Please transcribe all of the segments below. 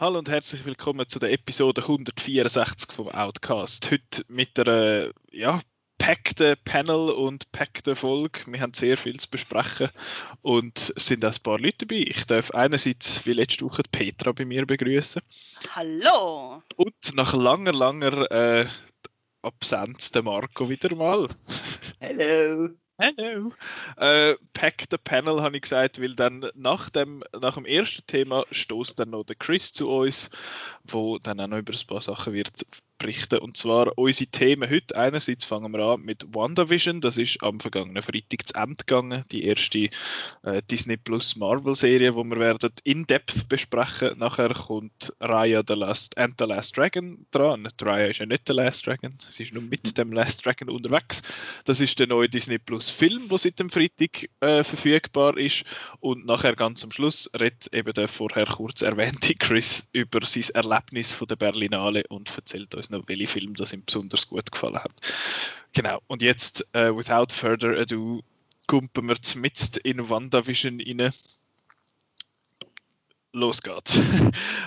Hallo und herzlich willkommen zu der Episode 164 vom Outcast. Heute mit der ja, packten Panel und packten Folge. Wir haben sehr viel zu besprechen und es sind auch ein paar Leute dabei. Ich darf einerseits wie letzte Woche Petra bei mir begrüßen. Hallo! Und nach langer, langer äh, Absenz der Marco wieder mal. Hallo! Hallo. Äh, Pack the Panel habe ich gesagt, weil dann nach dem, nach dem ersten Thema stoßt dann noch der Chris zu uns, wo dann auch noch über ein paar Sachen wird berichten. Und zwar unsere Themen heute. Einerseits fangen wir an mit WandaVision. Das ist am vergangenen Freitag zu Ende gegangen. Die erste äh, Disney Plus Marvel Serie, wo wir werden in Depth besprechen. Nachher kommt Raya the Last and the Last Dragon dran. Die Raya ist ja nicht der Last Dragon. Sie ist nur mit dem Last Dragon unterwegs. Das ist der neue Disney Plus Film, der seit dem Freitag äh, verfügbar ist. Und nachher ganz am Schluss redet eben der vorher kurz erwähnte Chris über sein Erlebnis von der Berlinale und erzählt uns noch, welche Filme das ihm besonders gut gefallen hat. Genau, und jetzt, uh, without further ado, kumpen wir zumindest in WandaVision rein. Los geht's.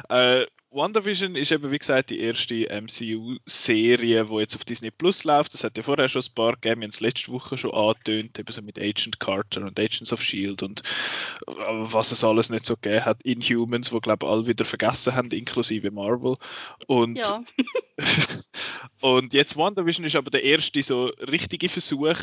uh, WandaVision ist eben, wie gesagt, die erste MCU-Serie, die jetzt auf Disney Plus läuft. Das hat ja vorher schon ein paar gegeben. Wir haben es letzte Woche schon angetönt, eben so mit Agent Carter und Agents of S.H.I.E.L.D. und äh, was es alles nicht so gegeben hat. Inhumans, wo, glaube ich, alle wieder vergessen haben, inklusive Marvel. Und, ja. und jetzt WandaVision ist aber der erste so richtige Versuch,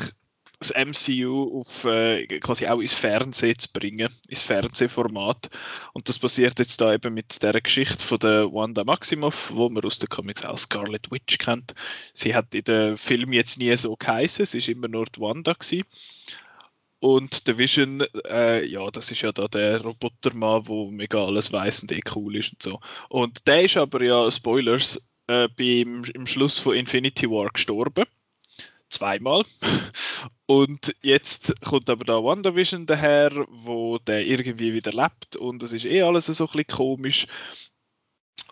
das MCU auf, äh, quasi auch ins Fernsehen zu bringen, ins Fernsehformat. Und das passiert jetzt da eben mit der Geschichte von der Wanda Maximoff, wo man aus den Comics auch Scarlet Witch kennt. Sie hat in den Film jetzt nie so geheißen, sie ist immer nur die Wanda gewesen. Und der Vision, äh, ja, das ist ja da der Robotermann, wo mega alles weiss und eh cool ist und so. Und der ist aber ja, Spoilers, äh, beim, im Schluss von Infinity War gestorben zweimal. Und jetzt kommt aber da WandaVision daher, wo der irgendwie wieder lebt und es ist eh alles so ein bisschen komisch.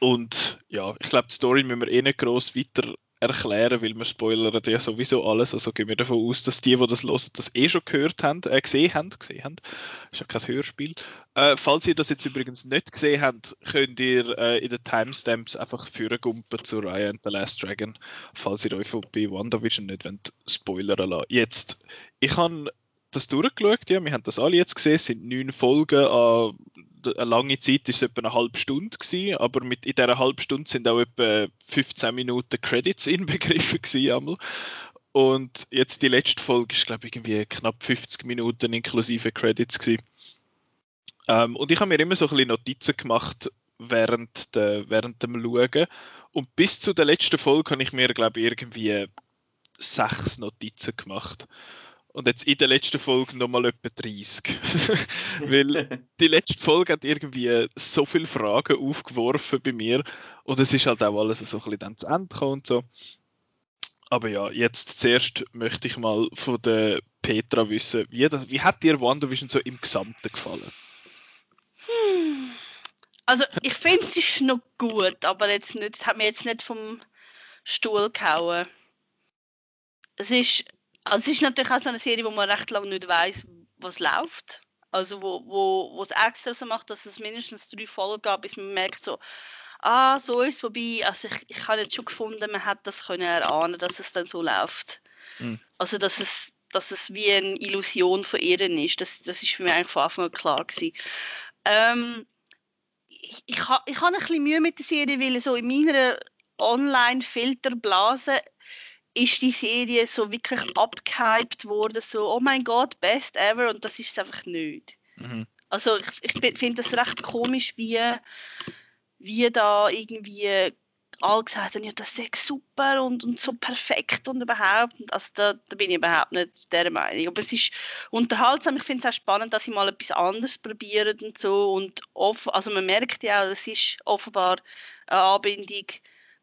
Und ja, ich glaube, die Story müssen wir eh nicht gross weiter erklären, weil wir spoilern ja sowieso alles. Also gehen wir davon aus, dass die, die das hören, das eh schon gehört haben, äh, gesehen haben. Gesehen haben. Ist ja kein Hörspiel. Äh, falls ihr das jetzt übrigens nicht gesehen habt, könnt ihr äh, in den Timestamps einfach führen gumpen zu Ryan and the Last Dragon, falls ihr euch bei WandaVision nicht spoilern lassen. Jetzt, ich habe das durchgeschaut, ja, wir haben das alle jetzt gesehen, es sind neun Folgen an eine lange Zeit ist es etwa eine halbe Stunde gewesen, aber mit, in dieser halben Stunde sind auch etwa 15 Minuten Credits inbegriffen gewesen einmal. Und jetzt die letzte Folge ist, glaube ich, irgendwie knapp 50 Minuten inklusive Credits. Ähm, und ich habe mir immer so ein bisschen Notizen gemacht während, de, während dem Schauen. Und bis zu der letzten Folge habe ich mir, glaube ich, irgendwie sechs Notizen gemacht. Und jetzt in der letzten Folge nochmal etwa 30. Weil die letzte Folge hat irgendwie so viele Fragen aufgeworfen bei mir. Und es ist halt auch alles so ein bisschen dann zu Ende gekommen und so. Aber ja, jetzt zuerst möchte ich mal von der Petra wissen, wie, das, wie hat dir WandaVision so im Gesamten gefallen? Also ich finde es ist noch gut, aber jetzt nicht, es hat mir jetzt nicht vom Stuhl gehauen. Es ist also es ist natürlich auch so eine Serie, wo man recht lange nicht weiß, was läuft. Also wo, wo, wo es extra so macht, dass es mindestens drei Folgen gab, bis man merkt so, ah, so ist es. Wobei, also ich, ich habe jetzt schon gefunden, man hätte das können erahnen, dass es dann so läuft. Mhm. Also dass es, dass es wie eine Illusion von ihr ist. Das, das ist für mich eigentlich von Anfang an klar gewesen. Ähm, ich, ich, ha, ich habe ein bisschen Mühe mit der Serie, weil so in meiner Online-Filterblase ist die Serie so wirklich abgehypt worden, so, oh mein Gott, best ever, und das ist es einfach nicht. Mhm. Also ich, ich finde das recht komisch, wie, wie da irgendwie alle gesagt haben, ja, das ist super und, und so perfekt und überhaupt. Also da, da bin ich überhaupt nicht der Meinung. Aber es ist unterhaltsam. Ich finde es auch spannend, dass sie mal etwas anderes probieren und so. Und off also man merkt ja auch, es ist offenbar eine Anbindung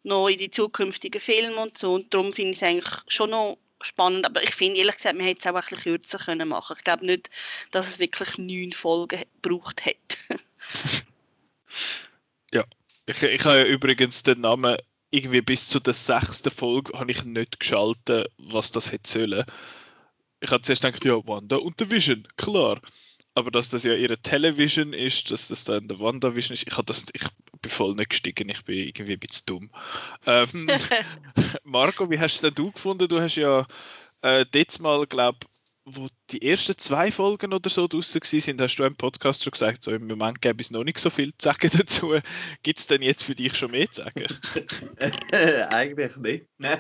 noch in die zukünftigen Filme und so. Und darum finde ich es eigentlich schon noch spannend. Aber ich finde ehrlich gesagt, man hätte es auch ein bisschen kürzer können machen. Ich glaube nicht, dass es wirklich neun Folgen gebraucht hätte. Ich, ich habe ja übrigens den Namen irgendwie bis zu der sechsten Folge habe ich nicht geschaltet, was das hätte sollen. Ich habe zuerst gedacht, ja, Wanda und der Vision, klar. Aber dass das ja ihre Television ist, dass das dann der WandaVision ist, ich, habe das, ich bin voll nicht gestiegen, ich bin irgendwie ein bisschen dumm. Ähm, Marco, wie hast du denn du gefunden? Du hast ja äh, dort mal, glaube wo die ersten zwei Folgen oder so draußen sind, hast du im Podcast schon gesagt, so im Moment gäbe es noch nicht so viel zu sagen dazu. Gibt es denn jetzt für dich schon mehr zu sagen? Eigentlich nicht, nein.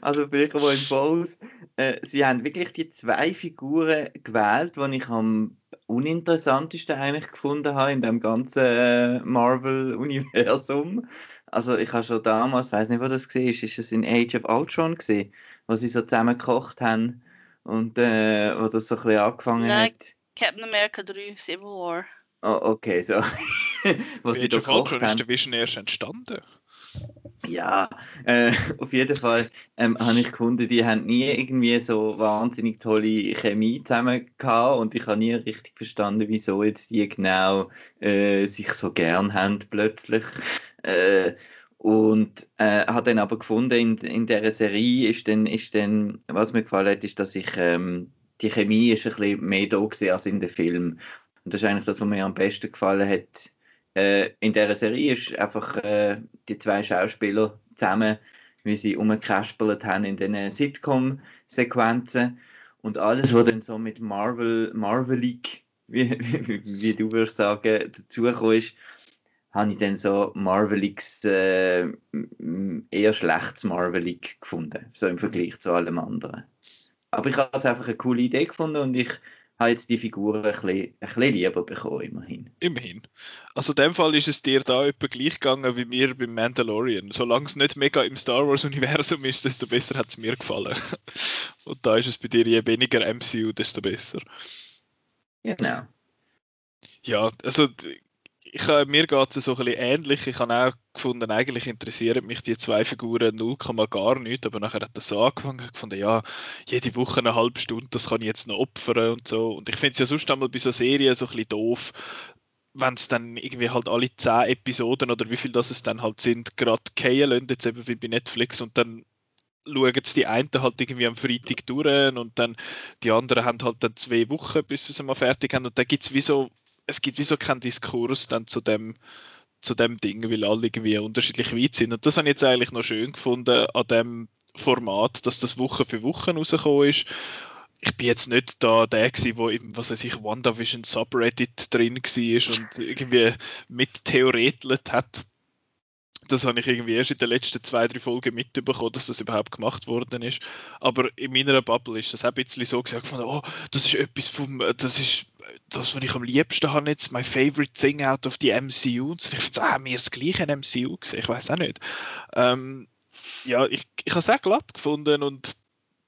Also für ich in Falls, äh, sie haben wirklich die zwei Figuren gewählt, die ich am uninteressantesten eigentlich gefunden habe in dem ganzen äh, Marvel-Universum. Also ich habe schon damals, weiß nicht, wo das war, ist es in Age of Ultron gesehen, wo sie so zusammen gekocht haben und äh, wo das so ein bisschen angefangen Nein, hat. Captain America 3, Civil War. Oh, okay, so. was da gekocht haben. ist der Vision erst entstanden. Ja, äh, auf jeden Fall ähm, habe ich gefunden, die haben nie irgendwie so wahnsinnig tolle Chemie zusammen gehabt und ich habe nie richtig verstanden, wieso jetzt die genau äh, sich so gern haben plötzlich. Äh, und äh, hat dann aber gefunden, in, in dieser Serie ist dann, ist dann, was mir gefallen hat, ist, dass ich, ähm, die Chemie ist ein bisschen mehr da gewesen als in dem Film. Und das ist eigentlich das, was mir am besten gefallen hat. Äh, in dieser Serie ist einfach äh, die zwei Schauspieler zusammen, wie sie umgekaspelt haben in den Sitcom-Sequenzen. Und alles, was dann so mit Marvel, Marvelig, wie, wie, wie du würdest sagen, dazugekommen ist, habe ich dann so Marvelix äh, eher schlechtes Marvelig gefunden, so im Vergleich zu allem anderen. Aber ich habe es einfach eine coole Idee gefunden und ich habe jetzt die Figuren ein bisschen, ein bisschen lieber bekommen, immerhin. Immerhin. Also in dem Fall ist es dir da etwa gleich gegangen wie mir beim Mandalorian. Solange es nicht mega im Star Wars-Universum ist, desto besser hat es mir gefallen. Und da ist es bei dir je weniger MCU, desto besser. Genau. Ja, also ich, äh, mir geht es so ein bisschen ähnlich. Ich habe auch gefunden, eigentlich interessieren mich die zwei Figuren 0, gar nicht, aber nachher hat das so angefangen, ich gefunden, ja, jede Woche eine halbe Stunde, das kann ich jetzt noch opfern und so. Und ich finde es ja sonst einmal bei so Serien so ein bisschen doof, wenn es dann irgendwie halt alle zehn Episoden oder wie viel das es dann halt sind, gerade fallen lassen, jetzt eben wie bei Netflix. Und dann schauen die einen halt irgendwie am Freitag durch. Und dann die anderen haben halt dann zwei Wochen, bis sie es mal fertig haben. Und dann gibt es wie so es gibt wieso keinen Diskurs dann zu dem, zu dem Ding, weil alle irgendwie unterschiedlich weit sind. Und das habe ich jetzt eigentlich noch schön gefunden an dem Format, dass das Woche für Woche rausgekommen ist. Ich bin jetzt nicht da der gewesen, wo im, was weiß ich, WandaVision Subreddit drin war und irgendwie mit theoretelt hat das habe ich irgendwie erst in den letzten zwei, drei Folgen mitbekommen, dass das überhaupt gemacht worden ist. Aber in meiner Bubble ist das auch ein bisschen so gesagt, von, oh, das ist etwas vom, das ist das, was ich am liebsten habe jetzt, my favorite thing out of the MCU. Und ich finde, ah, mir das gleiche MCU gesehen, ich weiß auch nicht. Ähm, ja, ich, ich habe es auch glatt gefunden und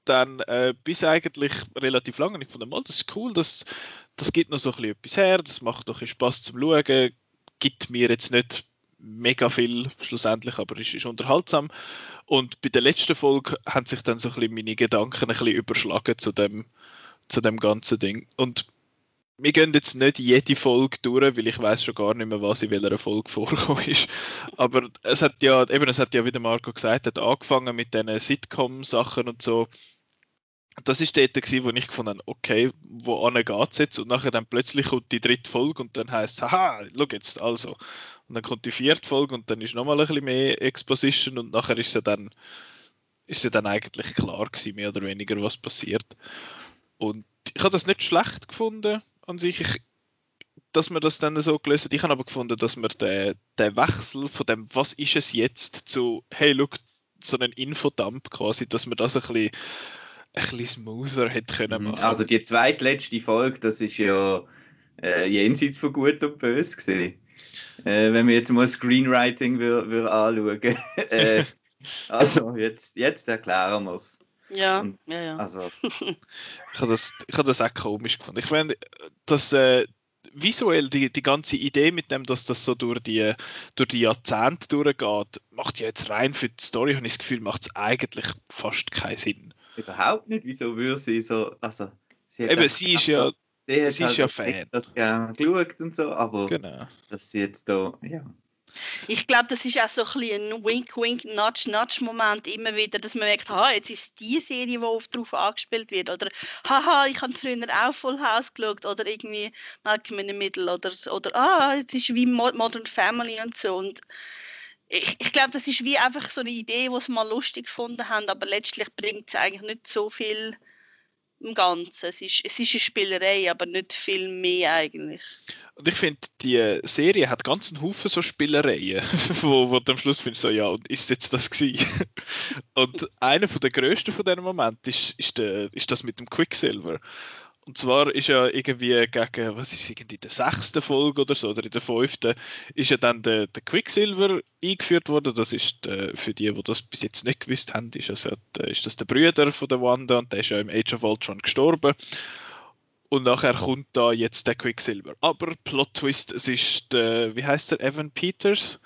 dann äh, bis eigentlich relativ lange. Ich fand, mal, das ist cool, das, das gibt noch so ein bisschen etwas her, das macht doch Spaß zum Schauen, gibt mir jetzt nicht mega viel schlussendlich, aber es ist unterhaltsam. Und bei der letzten Folge haben sich dann so ein bisschen meine Gedanken ein bisschen überschlagen zu dem, zu dem ganzen Ding. Und wir gehen jetzt nicht jede Folge durch, weil ich weiß schon gar nicht mehr, was in welcher Folge vorgekommen ist. Aber es hat ja, eben, es hat ja, wie der Marco gesagt hat, angefangen mit diesen Sitcom-Sachen und so das ist dort gewesen, wo ich gefunden habe, okay, wo geht's jetzt? Und nachher dann plötzlich kommt die dritte Folge und dann heißt es, haha, schau jetzt, also. Und dann kommt die vierte Folge und dann ist nochmal ein bisschen mehr Exposition und nachher ist ja dann, ist ja dann eigentlich klar gewesen, mehr oder weniger, was passiert. Und ich habe das nicht schlecht gefunden an sich. Ich, dass man das dann so gelöst hat. Ich habe aber gefunden, dass man den, den Wechsel von dem, was ist es jetzt, zu, hey, look, so einen Infodump quasi, dass man das ein bisschen ein bisschen smoother hätte können mhm. machen. Also die zweitletzte Folge, das ist ja äh, jenseits von gut und böse gesehen. Äh, wenn wir jetzt mal Screenwriting wir, wir anschauen. äh, also jetzt, jetzt erklären wir es. Ja, ja, ja. Also. ich habe das, ich hab das auch komisch gefunden. Ich finde, dass äh, visuell die, die ganze Idee mit dem, dass das so durch die, durch die Jahrzehnte durchgeht, macht ja jetzt rein für die Story, habe ich das Gefühl, macht es eigentlich fast keinen Sinn überhaupt nicht. Wieso würde sie so, also sie Eben, sie ist ja, sie, sie ist halt ja Fan. Das gerne geschaut und so, aber genau. dass sie jetzt da, ja. Ich glaube, das ist auch so ein, Wink-Wink-Nudge-Nudge-Moment immer wieder, dass man merkt, ha, jetzt ist es die Serie, die oft darauf angespielt wird. Oder, haha, ich habe früher auch Full House geschaut. Oder irgendwie Malcolm in the Middle. Oder, oder ah, jetzt ist wie Modern Family und so. Und ich, ich glaube, das ist wie einfach so eine Idee, die sie mal lustig gefunden haben, aber letztlich bringt es eigentlich nicht so viel im Ganzen. Es ist, es ist eine Spielerei, aber nicht viel mehr eigentlich. Und ich finde, die Serie hat ganz einen Haufen so Spielereien, wo, wo du am Schluss findest, so, ja, und ist jetzt das gewesen? und einer der grössten von diesem Moment ist, ist, ist das mit dem Quicksilver. Und zwar ist ja irgendwie gegen, was ist irgendwie der sechsten Folge oder so, oder in der fünften, ist ja dann der, der Quicksilver eingeführt worden. Das ist der, für die, die das bis jetzt nicht gewusst haben, ist, also, ist das der Brüder von der Wanda und der ist ja im Age of Ultron gestorben. Und nachher kommt da jetzt der Quicksilver. Aber Plot Twist, es ist der, wie heißt der, Evan Peters?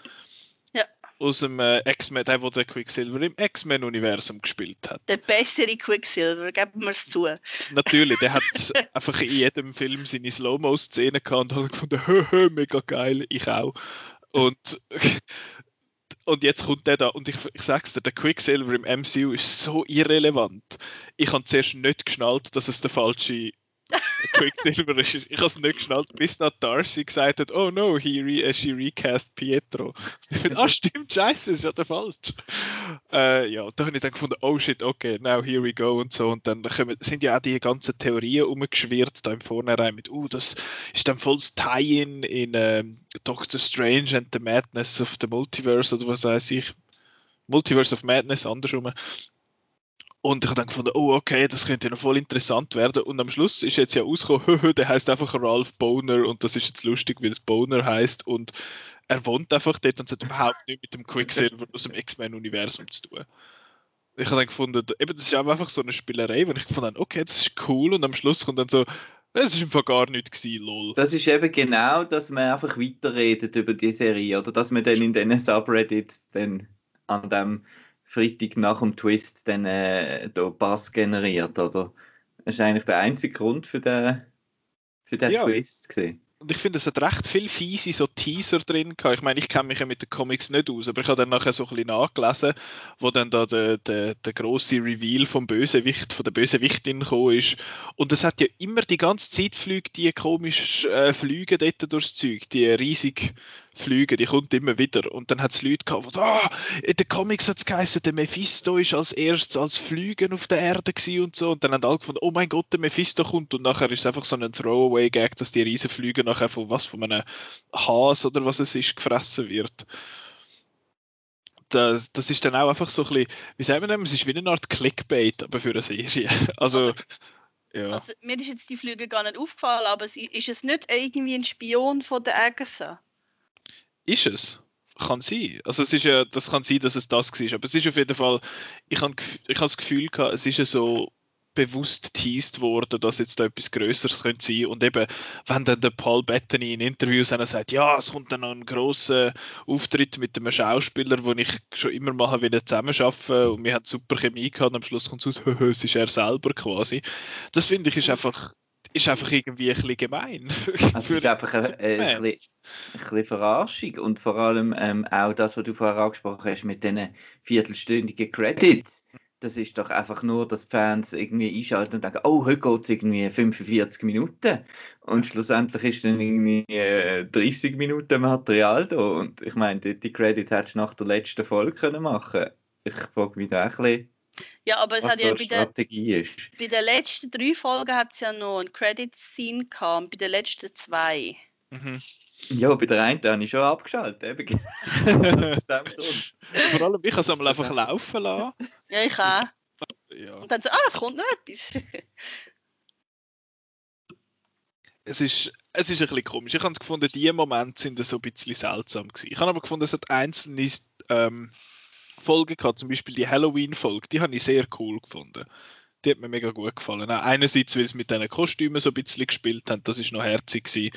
Aus dem äh, X-Men, der, der Quicksilver im X-Men-Universum gespielt hat. Der bessere Quicksilver, geben wir es zu. Natürlich, der hat einfach in jedem Film seine Slow-Mo-Szene gehabt und hat gefunden, hö, mega geil, ich auch. Und, und jetzt kommt der da und ich, ich sag's dir, der Quicksilver im MCU ist so irrelevant. Ich habe zuerst nicht geschnallt, dass es der falsche Quicksilver ist. Ich habe es nicht geschnallt, bis dann Darcy gesagt hat, oh no, he re uh, she recast Pietro. Ich finde, ah stimmt, scheiße, ist ja der falsch. Äh, ja, da habe ich dann gefunden, oh shit, okay, now here we go und so. Und dann sind ja auch die ganzen Theorien umgeschwirrt, da im Vornherein mit, uh, das ist dann volles Tie-In in ähm, Doctor Strange and the Madness of the Multiverse oder was weiß ich. Multiverse of Madness, andersrum. Und ich habe dann gefunden, oh okay, das könnte ja noch voll interessant werden. Und am Schluss ist jetzt ja rausgekommen, der heißt einfach Ralph Boner und das ist jetzt lustig, weil es Boner heißt und er wohnt einfach dort und es hat überhaupt nichts mit dem Quicksilver aus dem X-Men-Universum zu tun. Ich habe dann gefunden, eben, das ist einfach so eine Spielerei, wo ich gefunden habe, okay, das ist cool und am Schluss kommt dann so, es ist einfach gar nichts gewesen, lol. Das ist eben genau, dass man einfach weiterredet über die Serie oder dass man dann in diesen Subreddits dann an dem Freitag nach dem Twist dann äh, da Bass generiert, oder? Das ist eigentlich der einzige Grund für den, für den ja. Twist gewesen. Und ich finde, es hat recht viel fiese so Teaser drin gehabt. Ich meine, ich kenne mich ja mit den Comics nicht aus, aber ich habe dann nachher so ein bisschen nachgelesen, wo dann da der, der, der grosse Reveal vom Bösewicht, von der Bösewichtin gekommen ist. Und es hat ja immer die ganze Zeit Flüge, die komisch äh, Flüge dort durchs Zeug, die riesig Flüge, die kommt immer wieder. Und dann hat es Leute gehabt, die, ah, in den Comics hat es geheißen, der Mephisto ist als erstes als Flügen auf der Erde gewesen und so. Und dann haben alle gefunden, oh mein Gott, der Mephisto kommt. Und nachher ist es einfach so ein Throwaway-Gag, dass die riesen Flüge nachher von was, von einem Has oder was es ist, gefressen wird. Das, das ist dann auch einfach so ein bisschen, wie sagen wir es ist wie eine Art Clickbait, aber für eine Serie. Also, ja. Also, mir ist jetzt die Flüge gar nicht aufgefallen, aber ist es nicht irgendwie ein Spion von der Agatha? Ist es. Kann sein. Also es ist ja, das kann sein, dass es das war. Aber es ist auf jeden Fall, ich habe ich hab das Gefühl gehabt, es ist ja so bewusst teased worden, dass jetzt da etwas Größeres könnte sein. Und eben, wenn dann der Paul Bettany in Interviews sagt, ja, es kommt dann noch ein großer Auftritt mit einem Schauspieler, wo ich schon immer mal wieder zusammenarbeiten und wir haben super Chemie gehabt und am Schluss kommt es raus, es ist er selber quasi. Das finde ich ist einfach ist einfach irgendwie ein bisschen gemein. Also es ist einfach ein, ein, ein, bisschen, ein bisschen Verarschung und vor allem ähm, auch das, was du vorher angesprochen hast mit diesen viertelstündigen Credits. Das ist doch einfach nur, dass die Fans irgendwie einschalten und denken, oh, heute geht es irgendwie 45 Minuten. Und schlussendlich ist dann irgendwie äh, 30 Minuten Material da. Und ich meine, die, die Credits hättest du nach der letzten Folge können machen Ich frage mich da ein bisschen ja, aber es hat ja bei, der, bei den letzten drei Folgen hat es ja noch ein Credit-Scene gehabt, bei den letzten zwei. Mhm. Ja, bei der einen habe ich schon abgeschaltet. Eben. Vor allem, ich kann es einmal einfach laufen lassen. Ja, ich auch. Ja. Und dann so, ah, es kommt noch etwas. es ist, es ist ein bisschen komisch. Ich habe gefunden, die Momente sind so ein bisschen seltsam gewesen. Ich habe aber gefunden, es hat einzelne ähm, Folgen gehabt, zum Beispiel die Halloween-Folge, die habe ich sehr cool gefunden. Die hat mir mega gut gefallen. Auch einerseits, weil es mit diesen Kostümen so ein bisschen gespielt hat, das ist noch herzig gewesen.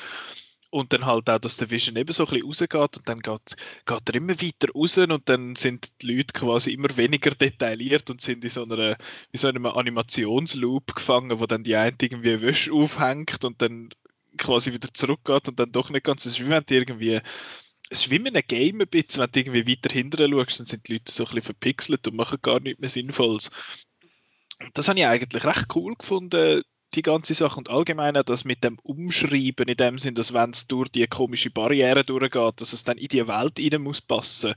Und dann halt auch, dass der Vision eben so ein bisschen rausgeht und dann geht, geht er immer weiter raus und dann sind die Leute quasi immer weniger detailliert und sind in so einer, wie so einem Animationsloop gefangen, wo dann die eine irgendwie Wäsche aufhängt und dann quasi wieder zurückgeht und dann doch nicht ganz, es ist wie wenn du irgendwie es ist wie mit einem Game ein bisschen, wenn du irgendwie weiter hinten schaust, dann sind die Leute so ein bisschen verpixelt und machen gar nichts mehr Sinnvolles. Das habe ich eigentlich recht cool gefunden, die ganze Sache und allgemein auch das mit dem Umschreiben in dem Sinn, dass wenn es durch die komische Barriere durchgeht, dass es dann in die Welt rein muss passen.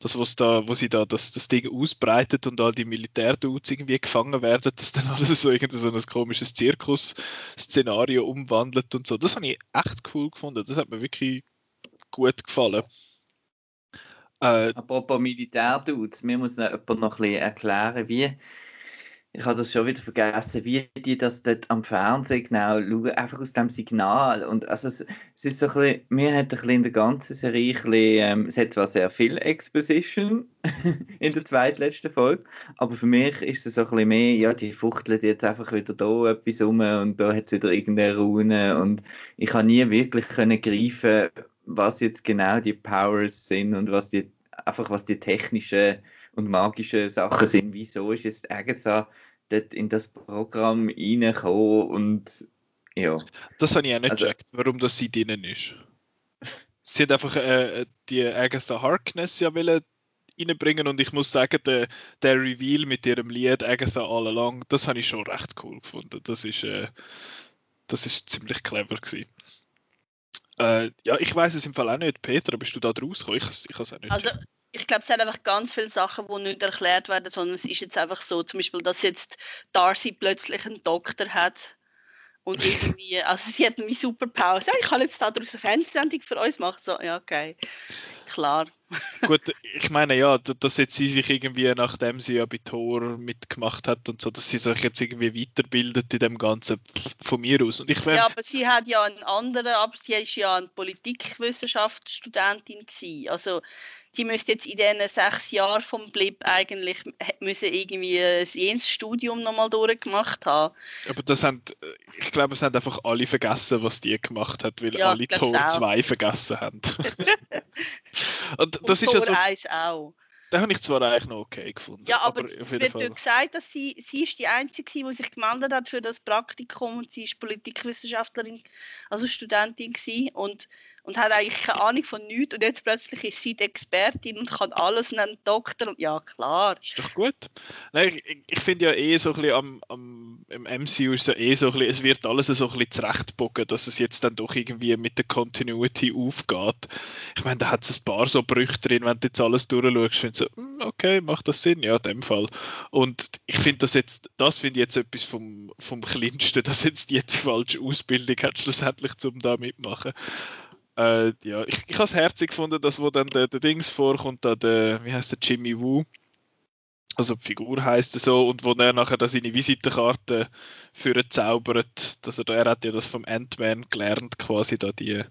Das, was da, wo sie da das, das Ding ausbreitet und all die Militärdudes irgendwie gefangen werden, dass dann alles so irgendein so ein komisches Zirkus-Szenario umwandelt und so. Das habe ich echt cool gefunden. Das hat mir wirklich gut gefallen. Äh, Apropos Militärdudes, mir muss noch jemand noch ein bisschen erklären, wie ich habe das schon wieder vergessen, wie die das dort am Fernsehen genau schauen, einfach aus dem Signal. Und also es, es ist so ein bisschen, mir hat ein bisschen in der ganzen Serie ein bisschen, ähm, es hat zwar sehr viel Exposition in der zweitletzten Folge, aber für mich ist es so ein bisschen mehr, ja, die fuchteln jetzt einfach wieder da etwas rum und da hat es wieder irgendeine Rune und ich habe nie wirklich können greifen, was jetzt genau die Powers sind und was die, einfach was die technischen und magische Sachen sind. Wieso ist jetzt Agatha dort in das Programm reingekommen und ja. Das habe ich auch nicht also, gecheckt, warum das sie drinnen ist. Sie hat einfach äh, die Agatha Harkness ja wollen reinbringen und ich muss sagen, der, der Reveal mit ihrem Lied Agatha All Along, das habe ich schon recht cool gefunden. Das ist, äh, das ist ziemlich clever gewesen. Äh, ja, ich weiß es im Fall auch nicht. Peter, bist du da rausgekommen? Ich, ich habe es auch nicht. Also, ich glaube, es sind einfach ganz viele Sachen, die nicht erklärt werden, sondern es ist jetzt einfach so, zum Beispiel, dass jetzt Darcy plötzlich einen Doktor hat und irgendwie, also sie hat eine Superpause. Ja, ich kann jetzt daraus eine Fernsehsendung für uns machen. So, ja, okay. Klar. Gut, ich meine ja, dass jetzt sie sich irgendwie, nachdem sie ja bei Tor mitgemacht hat und so, dass sie sich jetzt irgendwie weiterbildet in dem Ganzen von mir aus. Und ich ja, aber sie hat ja einen anderen, aber sie ist ja eine Politikwissenschaftsstudentin gewesen. Also die müsste jetzt in diesen sechs Jahren vom Blip eigentlich müssen irgendwie jenes Studium nochmal durchgemacht haben. Aber das haben, ich glaube, es haben einfach alle vergessen, was die gemacht hat, weil ja, alle Tor 2 vergessen haben. Und das Und ist ja so. 1 auch. Den habe ich zwar eigentlich noch okay gefunden. Ja, aber, aber es wird Fall. gesagt, dass sie, sie ist die Einzige, die sich gemeldet hat für das Praktikum und sie ist Politikwissenschaftlerin, also Studentin gewesen. und und hat eigentlich keine Ahnung von nichts und jetzt plötzlich ist sie die Expertin und kann alles nennen, Doktor und ja, klar. Ist doch gut. Nein, ich, ich finde ja eh so ein bisschen am, am, im MCU ist ja eh so ein bisschen, es wird alles so ein bisschen zurechtbogen, dass es jetzt dann doch irgendwie mit der Continuity aufgeht. Ich meine, da hat es ein paar so Brüche drin, wenn du jetzt alles durchschaust, findest du so, hm, okay, macht das Sinn? Ja, in dem Fall. Und ich finde das jetzt, das finde ich jetzt etwas vom, vom Kleinsten, dass jetzt die, die falsche Ausbildung hat, schlussendlich, um da mitmachen. Äh, ja, ich, ich habe es herzig gefunden, dass wo dann der, der Dings vorkommt, da der, wie heißt der, Jimmy Woo, also die Figur heißt er so, und wo er nachher da seine Visitenkarte für zaubert, dass er, er hat ja das vom Ant-Man gelernt, quasi da die,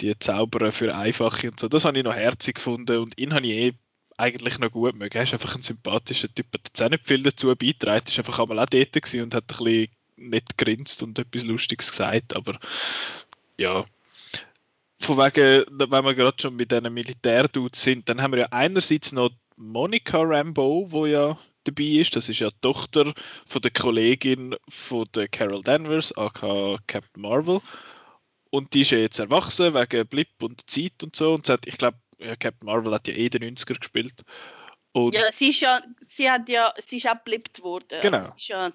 die Zauberer für Einfache und so. Das habe ich noch herzig gefunden und ihn habe ich eh eigentlich noch gut mögen. Er ist einfach ein sympathischer Typ, hat jetzt auch nicht viel dazu beitragen, ist einfach einmal auch dort und hat ein bisschen nicht grinst und etwas Lustiges gesagt, aber ja, von wegen, wenn wir gerade schon mit diesen Militärdudes sind, dann haben wir ja einerseits noch Monica Rambeau, wo ja dabei ist. Das ist ja die Tochter von der Kollegin von der Carol Danvers, aka Captain Marvel. Und die ist ja jetzt erwachsen wegen Blip und Zeit und so. Und hat, ich glaube, ja, Captain Marvel hat ja eh den 90er gespielt. Und ja, sie ist ja, sie hat ja, sie ist auch blippt worden. Genau. Also sie ist ja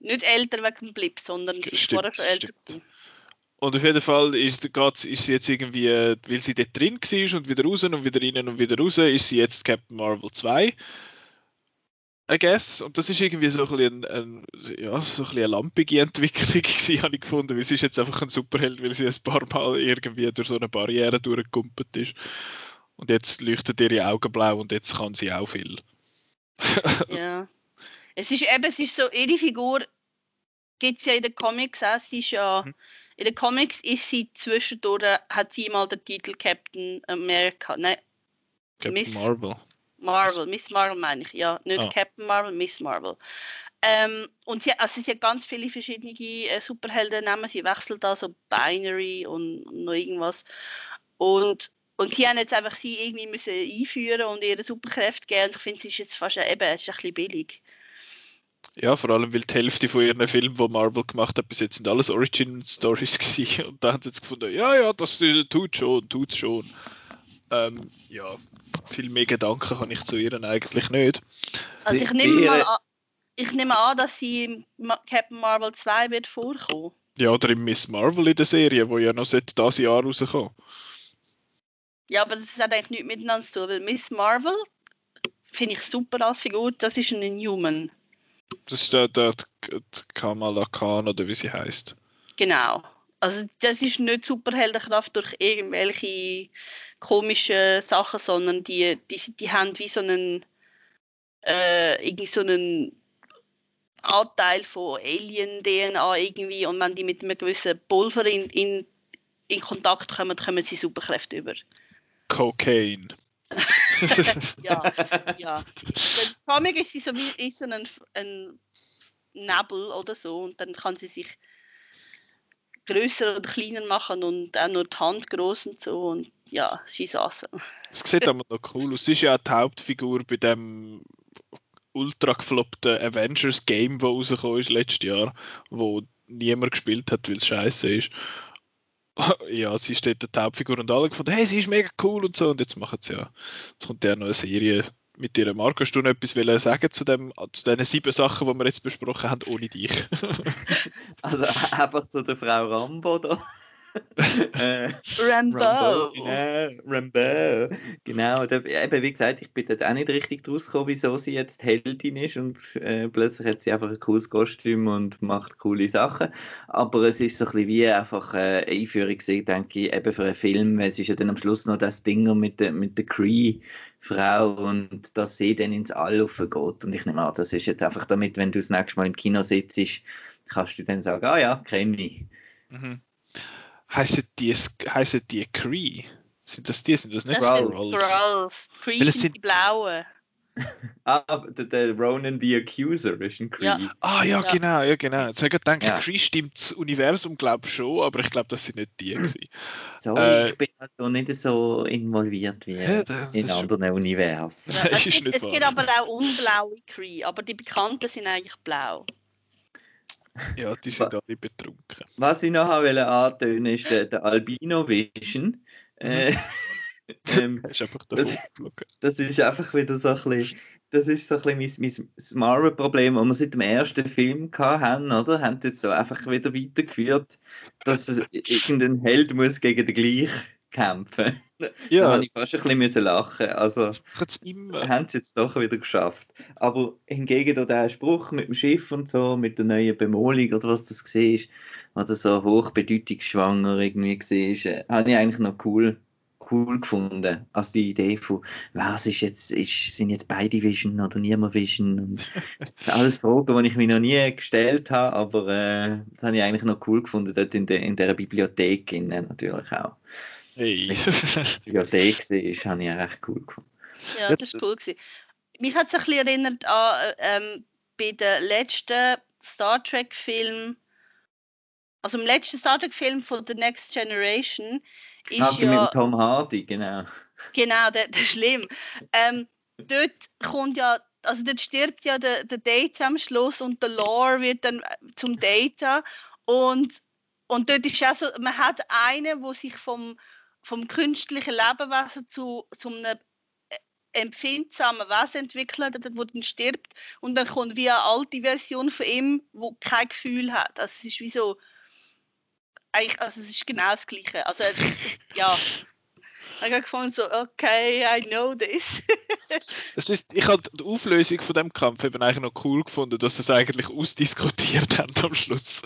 nicht älter wegen dem Blip, sondern sie ist vorher schon älter gewesen. Und auf jeden Fall ist, ist sie jetzt irgendwie, weil sie dort drin war und wieder raus und wieder rein und wieder raus, ist sie jetzt Captain Marvel 2. I guess. Und das ist irgendwie so ein bisschen, ein, ja, so ein bisschen eine lampige Entwicklung gewesen, habe ich gefunden, weil sie ist jetzt einfach ein Superheld, weil sie ein paar Mal irgendwie durch so eine Barriere durchgekumpelt ist. Und jetzt leuchtet ihre Augen blau und jetzt kann sie auch viel. ja. Es ist eben, es ist so, ihre Figur gibt es ja in den Comics auch, sie ist ja... Hm in den Comics ist sie zwischendurch, hat sie mal den Titel Captain America. Nein. Captain Miss Marvel. Marvel, Miss Marvel meine ich, ja. Nicht ah. Captain Marvel, Miss Marvel. Ähm, und sie, also sie hat ganz viele verschiedene äh, Superhelden nehmen. Sie wechselt da so Binary und, und noch irgendwas. Und, und sie haben jetzt einfach sie irgendwie müssen einführen und ihre Superkräfte geben. Und ich finde, es ist jetzt fast eben, es ist ein bisschen billig. Ja, vor allem, weil die Hälfte von ihren Filmen, die Marvel gemacht hat, bis jetzt sind alles Origin-Stories gewesen. Und da haben sie jetzt gefunden, ja, ja, das tut schon, tut schon. Ähm, ja, viel mehr Gedanken kann ich zu ihr eigentlich nicht. Also ich nehme mal an, ich nehme an, dass sie in Captain Marvel 2 wird vorkommen. Ja, oder in Miss Marvel in der Serie, wo ja noch seit dieses Jahr rauskommen. Ja, aber das hat eigentlich nichts miteinander zu tun, weil Miss Marvel finde ich super als Figur, das ist ein Inhuman. Das ist der, der, Kamala Khan oder wie sie heißt. Genau. Also das ist nicht Superheldenkraft durch irgendwelche komischen Sachen, sondern die, die, die haben wie so einen äh, irgendwie so einen Anteil von Alien-DNA irgendwie und wenn die mit einem gewissen Pulver in, in, in Kontakt kommen, kommen sie Superkräfte über. Cocaine. ja, ja. Comic ist sie so wie ist so ein, ein Nebel oder so und dann kann sie sich größer oder kleiner machen und auch nur die Hand groß und so und ja, she's awesome. Es sieht aber noch cool aus. Sie ist ja auch die Hauptfigur bei dem ultra gefloppten Avengers Game, das rausgekommen ist letztes Jahr, wo niemand gespielt hat, weil es scheiße ist. ja, sie steht der Hauptfigur und alle gefunden, hey, sie ist mega cool und so und jetzt machen sie ja. Jetzt kommt ja noch eine Serie mit dir. Hast du noch etwas sagen zu, dem, zu den sieben Sachen, die wir jetzt besprochen haben, ohne dich? also einfach zu der Frau Rambo da äh, Rambo. Rambo. Ja, Rambo. Genau, da, eben, wie gesagt, ich bin dort auch nicht richtig draus gekommen, wieso sie jetzt Heldin ist und äh, plötzlich hat sie einfach ein cooles Kostüm und macht coole Sachen. Aber es ist so ein bisschen wie einfach äh, Einführung gesehen, denke ich, eben für einen Film. Es ist ja dann am Schluss noch das Ding mit der, mit der Cree-Frau und dass sie dann ins All geht. Und ich nehme an, das ist jetzt einfach damit, wenn du das nächste Mal im Kino sitzt, kannst du dann sagen, ah ja, kenne ich. Mhm heißen die, heißen die Cree? Sind das die? Sind das nicht das Skrulls? Skrulls. Cree sind, sind die blauen. ah, der, der Ronan the Accuser ist ein Cree. Ja. Ah ja, ja, genau, ja genau. Jetzt habe ich gedacht, ja. Cree stimmt das Universum, glaube ich schon, aber ich glaube, das sind nicht die gewesen. Sorry, äh, ich bin also nicht so involviert wie ja, in anderen Universen. Ja, es, gibt, es gibt aber auch unblaue Cree, aber die bekannten sind eigentlich blau. Ja, die sind alle betrunken. Was ich noch wollte antönen, ist der, der Albino Vision. Äh, ähm, das, ist das, das, ist einfach wieder so ein bisschen, das ist so ein bisschen mein, mein Marvel-Problem, das wir seit dem ersten Film hatten, oder? Haben jetzt so einfach wieder weitergeführt, dass irgendein Held muss gegen den gleich kämpfen. Ja. da habe ich fast ein bisschen müssen lachen. Also haben sie jetzt doch wieder geschafft. Aber hingegen der Spruch mit dem Schiff und so, mit der neuen Bemolung oder was das war, oder so hochbedeutungsschwanger irgendwie war, äh, habe ich eigentlich noch cool cool gefunden, als die Idee von, was ist jetzt, ist, sind jetzt beide Vision oder niemand Vision und alles Fragen, die ich mir noch nie gestellt habe, aber äh, das habe ich eigentlich noch cool gefunden, dort in, der in der Bibliothek innen natürlich auch. Hey. Bibliothek war, habe ich recht cool gefunden. Ja, das war cool. Gewesen. Mich hat es ein bisschen erinnert an ähm, bei den letzten Star Trek-Film, also im letzten Star Trek-Film von The Next Generation ist ah, ja... mit Tom Hardy, genau. Genau, der, der ist schlimm. Ähm, dort kommt ja, also dort stirbt ja der, der Data am Schluss und der Lore wird dann zum Data und und dort ist auch so, man hat einen, wo sich vom vom künstlichen Lebewesen zu, zu einem äh, empfindsamen Wesen entwickelt, wo dann stirbt und dann kommt wie eine alte Version von ihm, wo kein Gefühl hat. Also es ist wie so, eigentlich, also es ist genau das Gleiche. Also ja, ich habe gefunden so, okay, I know this. es ist, ich habe die Auflösung von dem Kampf eben eigentlich noch cool gefunden, dass sie es eigentlich ausdiskutiert haben am Schluss.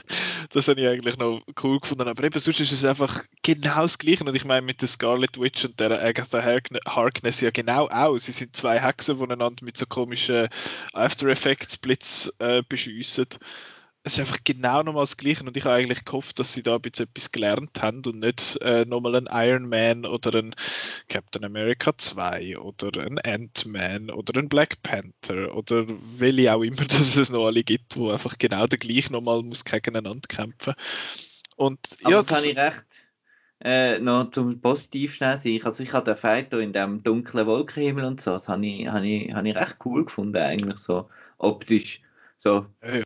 Das habe ich eigentlich noch cool gefunden. Aber eben sonst ist es einfach genau das Gleiche. Und ich meine mit der Scarlet Witch und der Agatha Harkness ja genau auch. Sie sind zwei Hexen, die einander mit so komischen After Effects Blitz äh, beschiessen es ist einfach genau nochmal das Gleiche und ich habe eigentlich gehofft, dass sie da ein bisschen etwas gelernt haben und nicht äh, nochmal ein Iron Man oder ein Captain America 2 oder ein Ant-Man oder ein Black Panther oder welche auch immer dass es noch alle gibt, wo einfach genau der gleich nochmal muss gegeneinander kämpfen. Und Aber ja, das habe ich recht. Äh, noch zum positiv schnell sein. Also ich habe den Fighter in dem dunklen Wolkenhimmel und so, das habe ich, habe ich, habe ich recht cool gefunden eigentlich so optisch. So. Ja, ja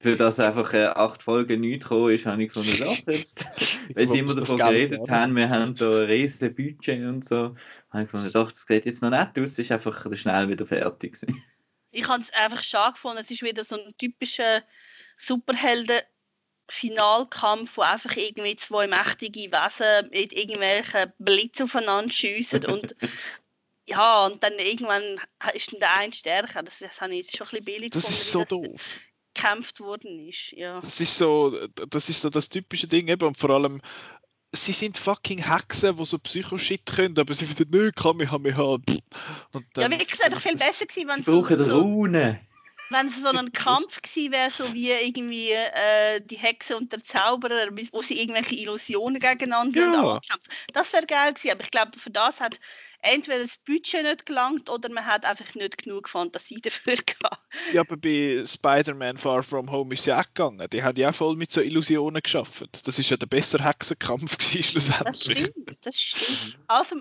für das einfach äh, acht Folgen nicht gekommen ist, habe ich gefunden, ach, jetzt, weil sie immer davon geredet haben, wir haben da ein riesen Budget und so, habe ich gefunden, doch, das sieht jetzt noch nicht aus, es ist einfach schnell wieder fertig gewesen. Ich habe es einfach schade gefunden, es ist wieder so ein typischer Superhelden Finalkampf, wo einfach irgendwie zwei mächtige Wesen mit irgendwelchen Blitz aufeinander schiessen und ja, und dann irgendwann ist dann der eine stärker. Das, das habe ich jetzt schon ein bisschen billig Das gefunden, ist so doof. Gekämpft worden ist. Ja. Das ist so, das ist so das typische Ding eben und vor allem, sie sind fucking Hexen, die so Psycho-Shit können, aber sie finden, nö, Kamehameha. Und ja, dann, wirklich, es wäre doch viel besser gewesen, wenn Sie es so, brauchen so, Runen. wenn es so ein Kampf gewesen wäre, so wie irgendwie äh, die Hexe und der Zauberer, wo sie irgendwelche Illusionen gegeneinander Ja. ankämpfen. Das wäre geil gewesen, aber ich glaube, für das hat entweder das Budget nicht gelangt oder man hat einfach nicht genug Fantasie dafür gehabt. ja, aber bei Spider-Man Far From Home ist ja auch gegangen. Die haben ja auch voll mit so Illusionen geschafft. Das ist ja der bessere Hexenkampf gewesen, Das schlussendlich. stimmt, das stimmt. Also,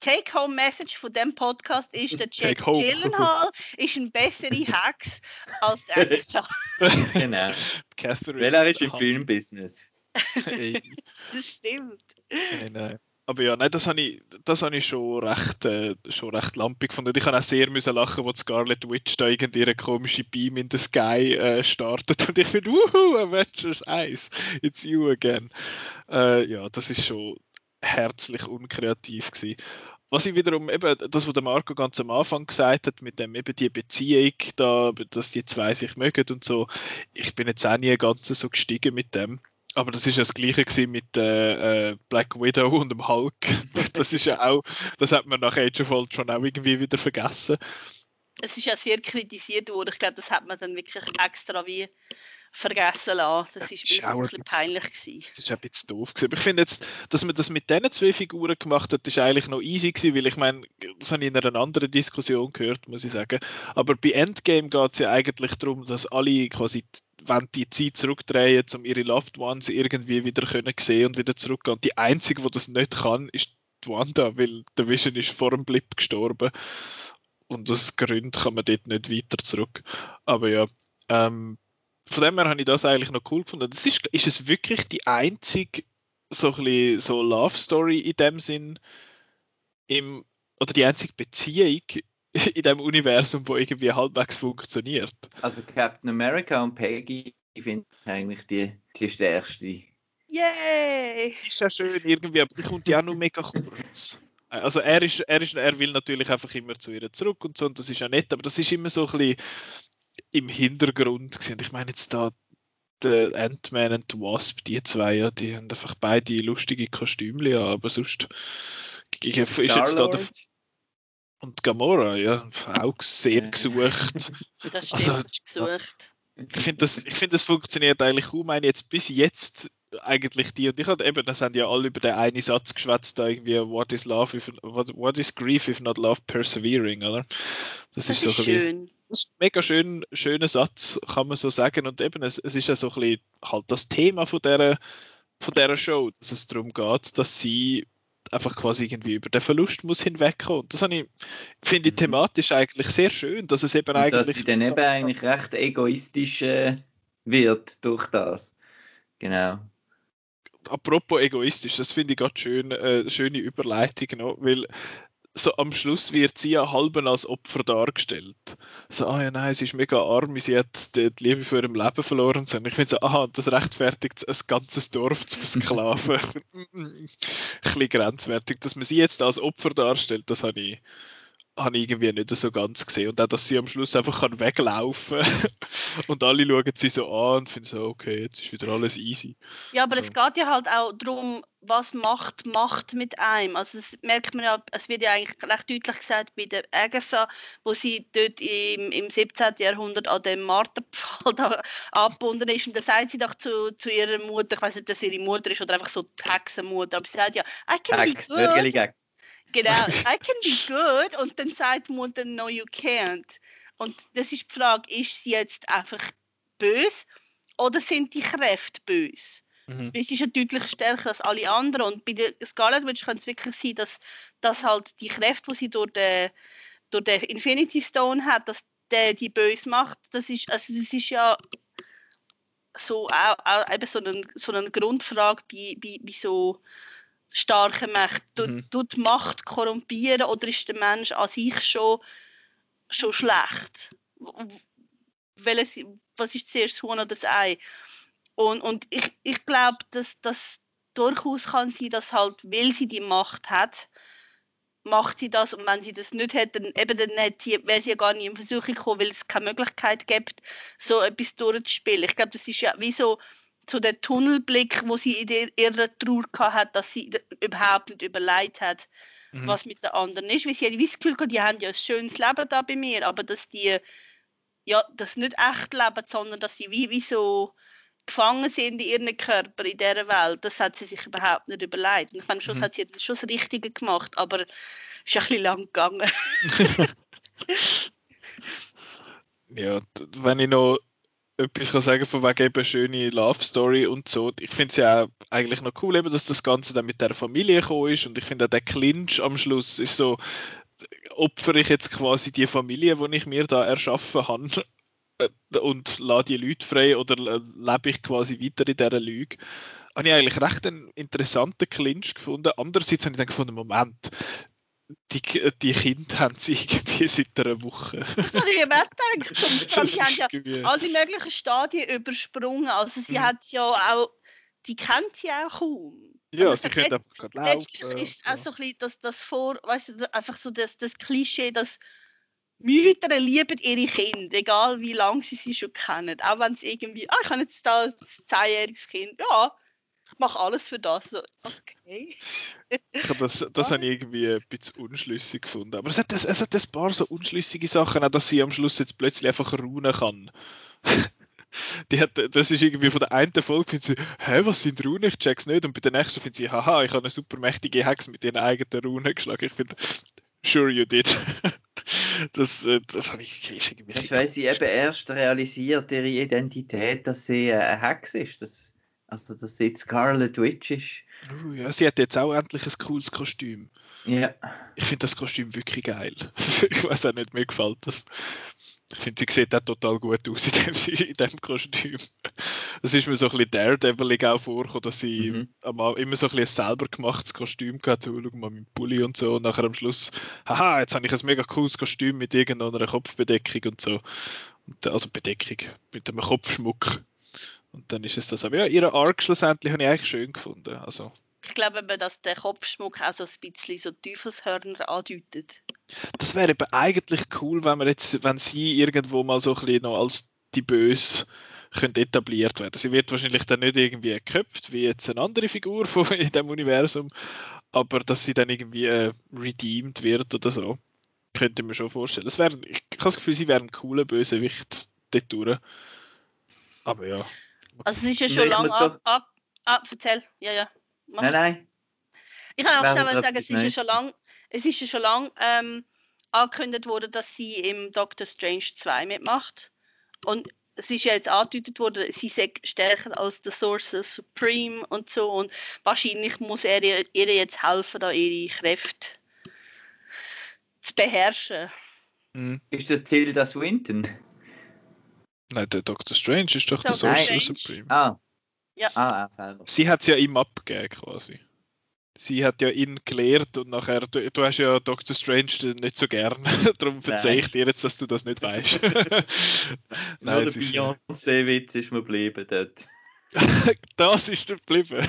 Take-Home-Message von dem Podcast ist, der Jack. Gyllenhaal ist ein bessere Hex als der genau. Catherine. Weil er ist im Filmbusiness. Das stimmt. nein, nein. Aber ja, nein, das habe ich, das habe ich schon recht, äh, schon recht lampig gefunden. Ich habe auch sehr müssen lachen, die Scarlet Witch da irgendwie ihre komische Beam in the Sky äh, startet und ich finde, wuhu, Avengers 1, it's you again. Äh, ja, das ist schon herzlich unkreativ gewesen. Was ich wiederum eben, das, was der Marco ganz am Anfang gesagt hat, mit dem eben die Beziehung da, dass die zwei sich mögen und so, ich bin jetzt auch nie ganz so gestiegen mit dem. Aber das ist ja das Gleiche gewesen mit äh, äh, Black Widow und dem Hulk. Das ist ja auch, das hat man nach Age of Ultron auch irgendwie wieder vergessen. Es ist ja sehr kritisiert worden. Ich glaube, das hat man dann wirklich extra wie vergessen lassen. Das, Das ist ist wirklich auch ein ein bisschen peinlich gewesen. Das ist ein bisschen doof gewesen. Aber ich finde jetzt, dass man das mit diesen zwei Figuren gemacht hat, ist eigentlich noch easy gewesen, weil ich meine, das habe ich in einer anderen Diskussion gehört, muss ich sagen. Aber bei Endgame geht es ja eigentlich darum, dass alle quasi wenn die Zeit zurückdrehen, um ihre Loved Ones irgendwie wieder können sehen und wieder zurückgehen. Und die einzige, die das nicht kann, ist die Wanda, weil der Vision ist vor dem Blip gestorben. Und aus Gründen kann man dort nicht weiter zurück. Aber ja, ähm, von dem her habe ich das eigentlich noch cool gefunden. Das ist, ist es wirklich die einzige so ein so Love Story in dem Sinn im, oder die einzige Beziehung in dem Universum, wo irgendwie halbwegs funktioniert. Also Captain America und Peggy finde ich eigentlich die, die stärkste. Yay! Ist ja schön irgendwie, aber die kommt ja auch nur mega kurz. Also er ist, er ist, er will natürlich einfach immer zu ihr zurück und so, und das ist ja nett, aber das ist immer so ein bisschen im Hintergrund gewesen. Ich meine jetzt da der Ant-Man und die Wasp, die zwei, ja, die haben einfach beide lustige Kostümchen an, aber sonst ist jetzt da der, und Gamora, ja, auch sehr Ja. gesucht. Das stimmt, Also- das ist gesucht. Ich finde, das, ich find, das funktioniert eigentlich kaum. Ich meine, jetzt bis jetzt eigentlich die und ich hatte eben, das haben ja alle über den einen Satz geschwätzt, da irgendwie, what is love if, what, what is grief if not love persevering, oder? Das, Das ist so ist ein bisschen, schön. das ist ein mega schön, schöner Satz, kann man so sagen. Und eben, es, es ist ja so ein bisschen halt das Thema von dieser, von dieser Show, dass es darum geht, dass sie einfach quasi irgendwie über den Verlust muss hinwegkommen. Und das ich, finde ich Mhm. thematisch eigentlich sehr schön, dass es eben Und eigentlich... dass sie dann eben eigentlich recht egoistisch äh, wird durch das. Genau. Apropos egoistisch, das finde ich gerade schön, äh, schöne Überleitung noch, weil so am Schluss wird sie ja halb als Opfer dargestellt. So, ah ja, nein, sie ist mega arm, sie hat die, Liebe für ihrem Leben verloren. Und so. Und ich finde so, aha, das rechtfertigt ein ganzes Dorf zu versklaven. Ein bisschen grenzwertig. Dass man sie jetzt als Opfer darstellt, das habe ich, habe ich irgendwie nicht so ganz gesehen. Und auch, dass sie am Schluss einfach kann weglaufen und alle schauen sie so an und finden so, okay, jetzt ist wieder alles easy. Ja, aber So. es geht ja halt auch darum, was Macht macht mit einem. Also das merkt man ja, es wird ja eigentlich recht deutlich gesagt bei der Agatha, wo sie dort im, im 17. Jahrhundert an dem Marterpfahl da angebunden ist und da sagt sie doch zu, zu ihrer Mutter, ich weiß nicht, ob das ihre Mutter ist oder einfach so die Hexenmutter, aber sie sagt ja, I can Gags, be good. Genau, I can be good und dann sagt die Mutter, no you can't. Und das ist die Frage, ist sie jetzt einfach böse oder sind die Kräfte böse? Mhm. Es ist ja deutlich stärker als alle anderen. Und bei der Scarlet Witch könnte es wirklich sein, dass, dass halt die Kräfte, die sie durch den, durch den Infinity Stone hat, dass der die böse macht. Das ist, also das ist ja so auch, auch eben so eine, so eine Grundfrage bei, bei, bei so starken Mächten. Tut, Mhm. tut Macht korrumpieren oder ist der Mensch an sich schon, schon schlecht? Welches, was ist zuerst das Huhn oder das Ei? Und, und ich, ich glaube, dass das durchaus kann sein, dass halt, weil sie die Macht hat, macht sie das und wenn sie das nicht hätte, dann, eben, dann hätte sie, wäre sie ja gar nicht in Versuchung gekommen, weil es keine Möglichkeit gibt, so etwas durchzuspielen. Ich glaube, das ist ja wie so, so der Tunnelblick, wo sie in ihrer Trauer hat, dass sie überhaupt nicht überlegt hat, Mhm. was mit den anderen ist. Weil sie hat das Gefühl gehabt, die haben ja ein schönes Leben da bei mir, aber dass die ja, das nicht echt leben, sondern dass sie wie, wie so gefangen sind in ihren Körper in dieser Welt, das hat sie sich überhaupt nicht überlegt. Und ich meine, am Schluss Mhm. hat sie schon das Richtige gemacht, aber es ist ein bisschen lang gegangen. Ja, wenn ich noch etwas kann sagen von wegen eben schöne Love Story und so, ich finde es ja auch eigentlich noch cool, eben, dass das Ganze dann mit der Familie gekommen ist und ich finde auch der Clinch am Schluss ist so, opfere ich jetzt quasi die Familie, die ich mir da erschaffen habe äh, und lade die Leute frei oder le- lebe ich quasi weiter in dieser Lüge. Habe ich eigentlich recht einen interessanten Clinch gefunden. Andererseits habe ich dann gefunden, Moment, die, die Kinder haben sie irgendwie seit einer Woche. Das habe ich auch gedacht. Sie haben ist ja alle möglichen Stadien übersprungen. Also sie Mhm. hat ja auch, die kennt sie auch kaum. Ja, Also sie können einfach gerade Letztlich laufen. ist es auch so. ein bisschen das, das vor, weißt du, einfach so das, das Klischee, dass Mütter lieben ihre Kinder, egal wie lange sie sie schon kennen. Auch wenn sie irgendwie, ah, ich habe jetzt da ein zehnjähriges Kind, ja, mache alles für das. So, okay. Ich das, das habe ich irgendwie ein bisschen unschlüssig gefunden. Aber es hat, es, es hat ein paar so unschlüssige Sachen, auch dass sie am Schluss jetzt plötzlich einfach ruhen kann. Die hat, das ist irgendwie von der einen Folge, findet sie, hä, was sind Runen? Ich check's nicht. Und bei der nächsten findet sie, haha, ich habe eine super mächtige Hex mit ihren eigenen Runen geschlagen. Ich finde, sure you did. Das, äh, das habe ich, ist irgendwie Das ist, weil sie eben erst realisiert, ihre Identität, dass sie äh, eine Hex ist. Das, also, dass sie jetzt Scarlet Witch ist. Uh, ja, sie hat jetzt auch endlich ein cooles Kostüm. Ja. Ich finde das Kostüm wirklich geil. ich weiß auch nicht, mir gefällt das. Ich finde, sie sieht auch total gut aus in dem, in dem Kostüm. Das ist mir so ein bisschen Daredevil auch vorgekommen, dass sie Mhm. immer so ein bisschen ein selber gemachtes Kostüm gehabt so, schau mal, mit Pulli und so. Und nachher am Schluss, haha, jetzt habe ich ein mega cooles Kostüm mit irgendeiner Kopfbedeckung und so. Und, also Bedeckung, mit einem Kopfschmuck. Und dann ist es das. Aber ja, ihre Arc schlussendlich habe ich eigentlich schön gefunden. Also, Ich glaube eben, dass der Kopfschmuck auch so ein bisschen so Teufelshörner andeutet. das wäre eben eigentlich cool, wenn man jetzt, wenn sie irgendwo mal so ein bisschen noch als die Böse könnte etabliert werden. Sie wird wahrscheinlich dann nicht irgendwie geköpft, wie jetzt eine andere Figur von, in dem Universum, aber dass sie dann irgendwie äh, redeemed wird oder so. Könnte ich mir schon vorstellen. Das wäre, ich habe das Gefühl, sie wäre ein cooler Bösewicht dort durch. Aber ja. Also es ist ja schon lange ab, ab, ah, erzähl, ja, ja. Mach. Nein, nein. Ich kann auch schnell sagen, es ist ja schon lang, es ist ja schon lang ähm, angekündigt worden, dass sie im Doctor Strange 2 mitmacht. Und es ist ja jetzt angedeutet worden, sie sei stärker als der Sorcerer Supreme und so. Und wahrscheinlich muss er ihr, ihr jetzt helfen, da ihre Kräfte zu beherrschen. Hm. Ist das Tilda Swinton? Nein, der Doctor Strange ist doch der Doctor Sorcerer. Supreme. Ah. Ja. Ah, er selber. sie hat es ja ihm abgegeben quasi. Sie hat ja ihn gelehrt und nachher, du, du hast ja Dr. Strange nicht so gern, darum verzeih ich dir jetzt, dass du das nicht weißt. Nur Nein, der es ist, Beyoncé-Witz ist mir geblieben dort. das ist der geblieben.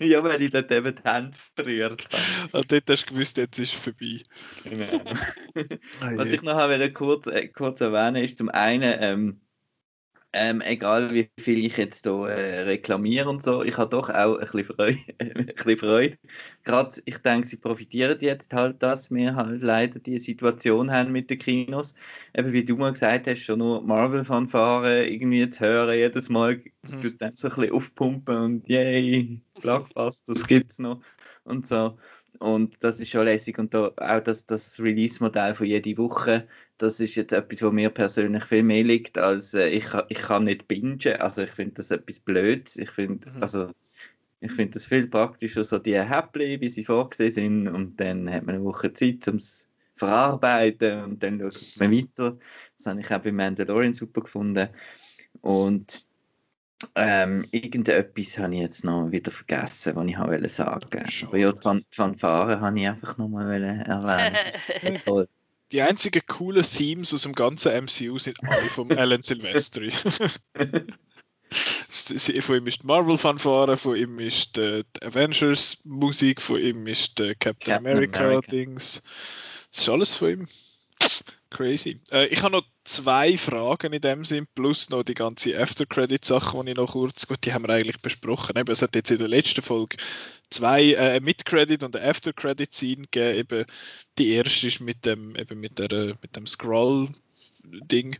Ja, weil ich dort eben die Hände berührt habe. Und dort hast du gewusst, jetzt ist es vorbei. Genau. Ah, Was ich noch wollte kurz, äh, kurz erwähnen, ist zum einen, ähm, ähm, egal wie viel ich jetzt hier äh, reklamiere und so, ich habe doch auch ein bisschen Freude. ein bisschen Freude. Gerade, ich denke, sie profitieren jetzt halt, dass wir halt leider die Situation haben mit den Kinos. Eben wie du mal gesagt hast, schon nur Marvel-Fanfare irgendwie zu hören, jedes Mal Mhm. tut dem so ein bisschen aufpumpen und yay, Blockbusters gibt's noch und so. Und das ist schon lässig. Und da, auch das, das Release-Modell von jede Woche, das ist jetzt etwas, was mir persönlich viel mehr liegt, als äh, ich, kann- ich kann nicht bingen. Also ich finde das etwas blöd. Ich finde, Mhm. also ich finde das viel praktischer, so die Häppchen, wie sie vorgesehen sind. Und dann hat man eine Woche Zeit, um es verarbeiten und dann schaut man weiter. Das habe ich auch bei Mandalorian super gefunden. Und Ähm, irgendetwas habe ich jetzt noch wieder vergessen, was ich wollte sagen. Schade. Aber ja, die Fan- die Fanfare habe ich einfach nochmal erwähnen. Toll. Die einzigen coolen Themes aus dem ganzen MCU sind alle vom Alan Silvestri. Sie- von ihm ist die Marvel-Fanfare, von ihm ist die, die Avengers-Musik, von ihm ist die Captain, Captain America, America. Dings. Das ist alles von ihm. Crazy. Äh, ich habe noch zwei Fragen in dem Sinn, plus noch die ganze After-Credit-Sache, die ich noch kurz, gut, die haben wir eigentlich besprochen. Eben, es hat jetzt in der letzten Folge zwei äh, Mid-Credit und eine After-Credit-Scene gegeben. Eben, die erste ist mit dem, eben mit der, äh, mit dem Scroll-Ding,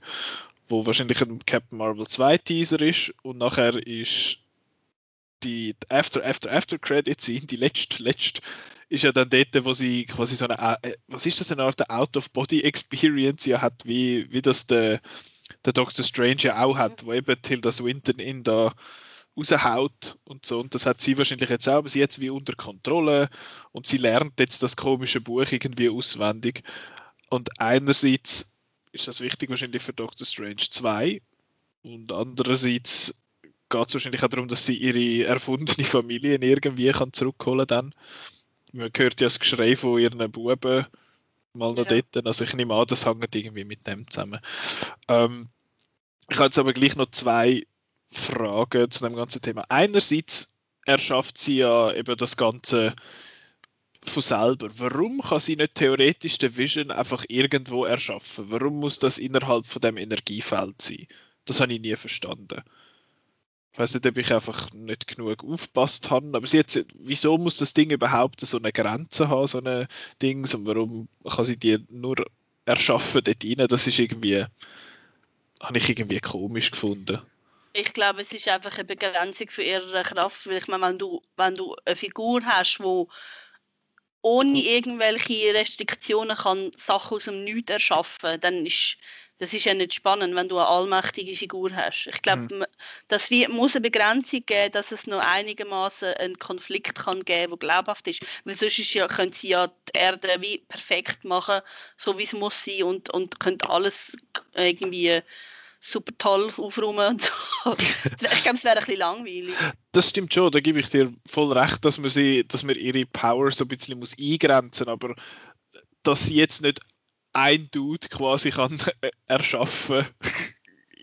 wo wahrscheinlich ein Captain Marvel 2 Teaser ist und nachher ist die After After After Credit Scene, die letzte, letzte ist ja dann dort, wo sie quasi so eine, äh, was ist das, eine Art Out of Body Experience ja hat, wie, wie das der, der Doctor Strange ja auch hat, wo eben Tilda Swinton in da raushaut und so und das hat sie wahrscheinlich jetzt auch, aber sie jetzt wie unter Kontrolle und sie lernt jetzt das komische Buch irgendwie auswendig und einerseits ist das wichtig wahrscheinlich für Doctor Strange 2 und andererseits geht es wahrscheinlich auch darum, dass sie ihre erfundene Familie irgendwie kann zurückholen dann. Man hört ja das Geschrei von ihren Buben mal noch Ja. dort. Also ich nehme an, das hängt irgendwie mit dem zusammen. Ähm, ich habe jetzt aber gleich noch zwei Fragen zu dem ganzen Thema. Einerseits erschafft sie ja eben das Ganze von selber. Warum kann sie nicht theoretisch den Vision einfach irgendwo erschaffen? Warum muss das innerhalb von dem Energiefeld sein? Das habe ich nie verstanden. Ich weiß nicht, ob ich einfach nicht genug aufgepasst habe, aber jetzt, wieso muss das Ding überhaupt so eine Grenze haben, so ein Ding, und warum kann sie die nur erschaffen dort rein? Das ist irgendwie, habe ich irgendwie komisch gefunden. Ich glaube, es ist einfach eine Begrenzung für ihre Kraft, weil ich meine, wenn du, wenn du eine Figur hast, die ohne irgendwelche Restriktionen kann Sachen aus dem Nichts erschaffen, dann ist das ist ja nicht spannend, wenn du eine allmächtige Figur hast. Ich glaube, mhm. das muss eine Begrenzung geben, dass es noch einigermaßen einen Konflikt kann geben, der glaubhaft ist. Weil sonst ist ja, können sie ja die Erde wie perfekt machen, so wie es muss sein und, und können alles irgendwie super toll aufräumen und so. Ich glaube, es wäre ein bisschen langweilig. Das stimmt schon, da gebe ich dir voll recht, dass man, sie, dass man ihre Power so ein bisschen muss eingrenzen muss, aber dass sie jetzt nicht ein Dude quasi kann erschaffen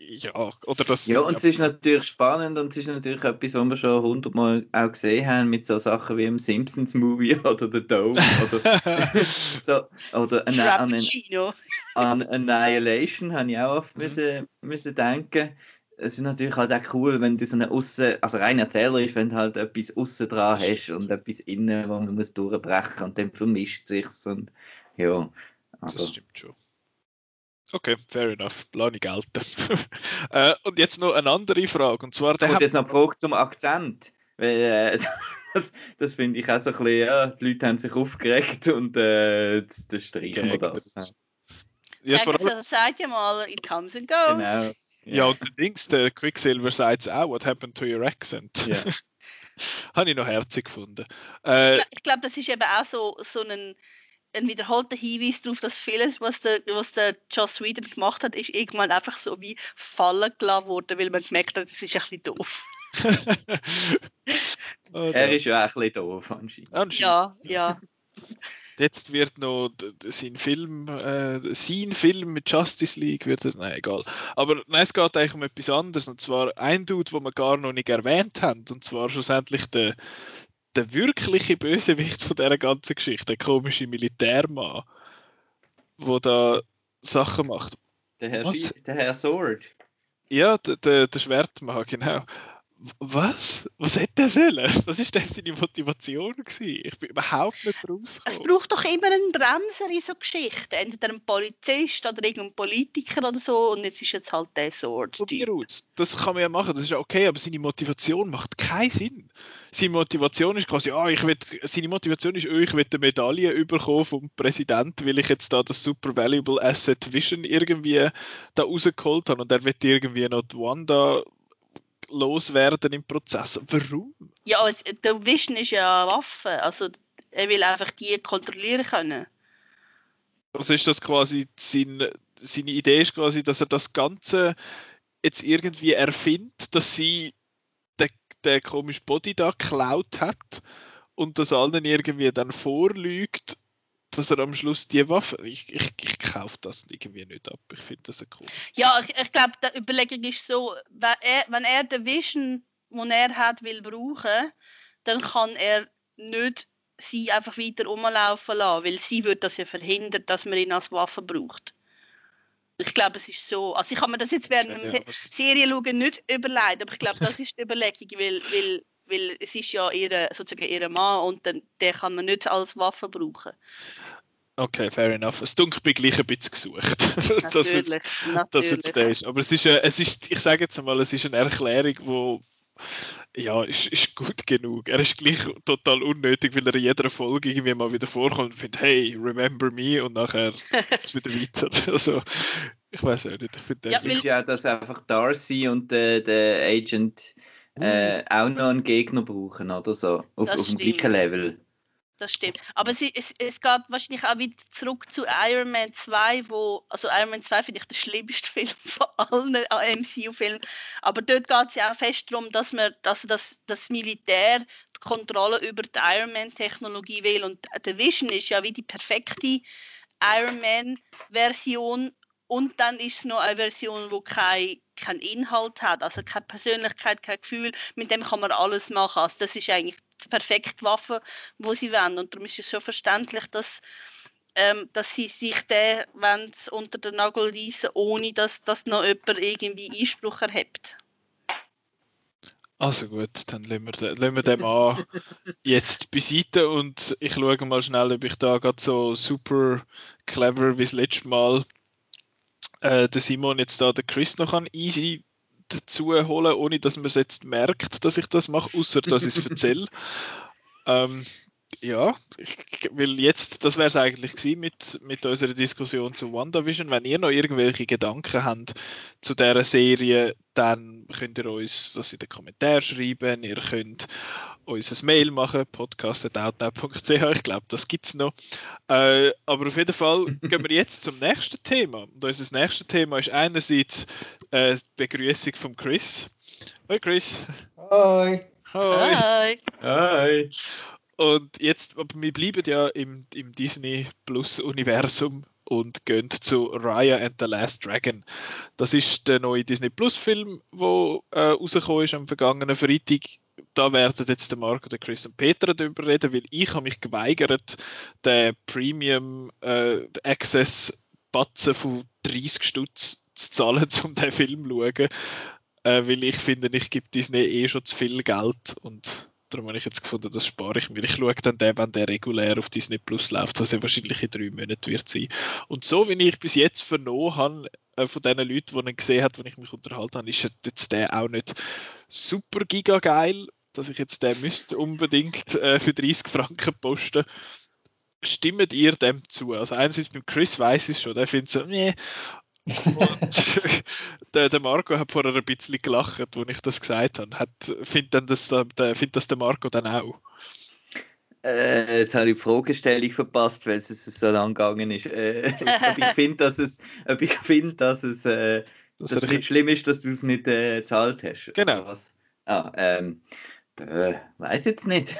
ja, oder das... Ja, und es ist natürlich spannend und es ist natürlich etwas, was wir schon hundertmal auch gesehen haben mit so Sachen wie im Simpsons-Movie oder The Dome oder, so, oder an, an, an Annihilation habe ich auch oft mhm. müssen, müssen denken. Es ist natürlich halt auch cool, wenn du so eine Aussen, also rein erzählerisch, wenn du halt etwas aussen dran hast und etwas innen, wo man muss durchbrechen und dann vermischt sich's und ja. Also. Das stimmt schon. Okay, fair enough. Lass gelten. äh, und jetzt noch eine andere Frage. Und zwar der. Und jetzt noch eine Frage zum Akzent. Weil, äh, das, das finde ich auch so ein bisschen, ja, die Leute haben sich aufgeregt und äh, das, streichen wir das. Ja, vor allem, sagt ja mal, it comes and goes. Genau. Ja, ja und der Dings, der Quicksilver sagt es auch, what happened to your accent? Ja. Habe ich noch herzig gefunden. Äh, ich glaube, das ist eben auch so, so ein ein wiederholter Hinweis darauf, dass vieles, was der, was der Joss Whedon gemacht hat, ist irgendwann einfach so wie fallen gelassen worden, weil man gemerkt hat, das ist ein bisschen doof. oh, er ist ja auch ein bisschen doof anscheinend. anscheinend. Ja, ja. Jetzt wird noch sein Film, äh, sein Film mit Justice League wird es, nein, egal. Aber nein, es geht eigentlich um etwas anderes. Und zwar ein Dude, wo wir gar noch nicht erwähnt haben. Und zwar schlussendlich der, der wirkliche Bösewicht von dieser ganzen Geschichte, der komische Militärmann, wo da Sachen macht. Der Herr, der Herr Sword. Ja, der, der, der Schwertmann, genau. Was? Was hätte der sollen? Was ist denn seine Motivation gewesen? Ich bin überhaupt nicht rausgekommen. Es braucht doch immer einen Bremser in so Geschichten. Entweder ein Polizist oder irgendein Politiker oder so. Und jetzt ist jetzt halt der Sword. Das kann man ja machen, das ist ja okay, aber seine Motivation macht keinen Sinn. Seine Motivation ist quasi, ah, ich will, seine Motivation ist, oh, ich will eine Medaille überkommen vom Präsident, weil ich jetzt da das Super Valuable Asset Vision irgendwie da rausgeholt habe und er wird irgendwie noch die Wanda loswerden im Prozess. Warum? Ja, der Vision ist ja eine Waffe. Also er will einfach die kontrollieren können. Also ist das quasi sein, seine Idee ist quasi, dass er das Ganze jetzt irgendwie erfindet, dass sie der komische Body da geklaut hat und das allen irgendwie dann vorlügt, dass er am Schluss die Waffe. Ich, ich, ich kaufe das irgendwie nicht ab. Ich finde das cool. Ja, ich, ich glaube, die Überlegung ist so, wenn er, wenn er den Vision, den er hat, will brauchen, dann kann er nicht sie einfach weiter rumlaufen lassen, weil sie wird das ja verhindern, dass man ihn als Waffe braucht. Ich glaube, es ist so. Also ich habe mir das jetzt während ja, ja, Serie schauen nicht überlegt, aber ich glaube, das ist die Überlegung, weil, weil, weil es ist ja ihre, sozusagen ihr Mann und den, den kann man nicht als Waffe brauchen. Okay, fair enough. Es dunkelt mir gleich ein bisschen gesucht. Natürlich, dass jetzt, natürlich. Dass jetzt der ist. Aber es ist, es ist, ich sage jetzt mal, es ist eine Erklärung, wo ja, ist, ist gut genug. Er ist gleich total unnötig, weil er in jeder Folge irgendwie mal wieder vorkommt und findet, hey, remember me und nachher geht's wieder weiter. Also, ich weiß auch nicht. Ich finde ja, ist ja, dass einfach Darcy und äh, der Agent äh, auch noch einen Gegner brauchen oder so. Auf, auf dem gleichen Level das stimmt. Aber es, es, es geht wahrscheinlich auch wieder zurück zu Iron Man 2, wo, also Iron Man 2 finde ich der schlimmste Film von allen MCU-Filmen. Aber dort geht es ja auch fest darum, dass man, dass das, das Militär die Kontrolle über die Iron Man-Technologie will. Und der Vision ist ja wie die perfekte Iron Man-Version. Und dann ist es noch eine Version, die kein keinen Inhalt hat, also keine Persönlichkeit, kein Gefühl, mit dem kann man alles machen. Also das ist eigentlich die perfekte Waffe, wo sie wollen. Und darum ist es schon verständlich, dass, ähm, dass sie sich den unter den Nagel reißen, ohne dass, dass noch jemand irgendwie Einspruch erhebt. Also gut, dann lassen wir, den, lassen wir den mal jetzt beiseite und ich schaue mal schnell, ob ich da gerade so super clever wie das letzte Mal äh, der Simon jetzt da den Chris noch an easy dazu holen, ohne dass man es jetzt merkt, dass ich das mache, außer dass ich es erzähle. ähm, ja, ich will jetzt, das wäre es eigentlich gewesen mit, mit unserer Diskussion zu WandaVision. Wenn ihr noch irgendwelche Gedanken habt zu dieser Serie, dann könnt ihr uns das in den Kommentaren schreiben. Ihr könnt uns ein Mail machen, podcast.outnow.ch. Ich glaube, das gibt es noch. Äh, aber auf jeden Fall gehen wir jetzt zum nächsten Thema. Und unser nächstes Thema ist einerseits äh, die Begrüßung von Chris. Hoi Chris. Hi. Hi. Hi. Hi. Und jetzt, aber wir bleiben ja im, im Disney Plus Universum und gehen zu Raya and the Last Dragon. Das ist der neue Disney Plus Film, der äh, rausgekommen ist am vergangenen Freitag. Da werden jetzt der Marco, der Chris und Peter darüber reden, weil ich habe mich geweigert, den Premium äh, Access Batzen von 30 Stutz zu zahlen, um den Film zu schauen. Äh, weil ich finde, ich gebe Disney eh schon zu viel Geld und Darum habe ich jetzt gefunden, das spare ich mir. Ich schaue dann den, wenn der regulär auf Disney Plus läuft, was ja wahrscheinlich in drei Monaten wird sein. Und so wie ich bis jetzt vernommen habe, äh, von den Leuten, die ihn gesehen haben, wenn ich mich unterhalten habe, ist jetzt der auch nicht super giga geil, dass ich jetzt den müsste unbedingt äh, für 30 Franken posten. Stimmt ihr dem zu? Also einerseits beim Chris weiß ich schon, der findet so, nee, der, der, Marco hat vorher ein bisschen gelacht, als ich das gesagt habe. Hat, findet, das, der, findet das der Marco dann auch? Äh, jetzt habe ich die Fragestellung verpasst, weil es so lang gegangen ist. Äh, ob ich finde, dass es, ob ich find, dass es äh, dass das nicht schlimm ist, dass du es nicht äh, gezahlt hast. Genau. Was? Ah, ähm, äh, weiß jetzt nicht.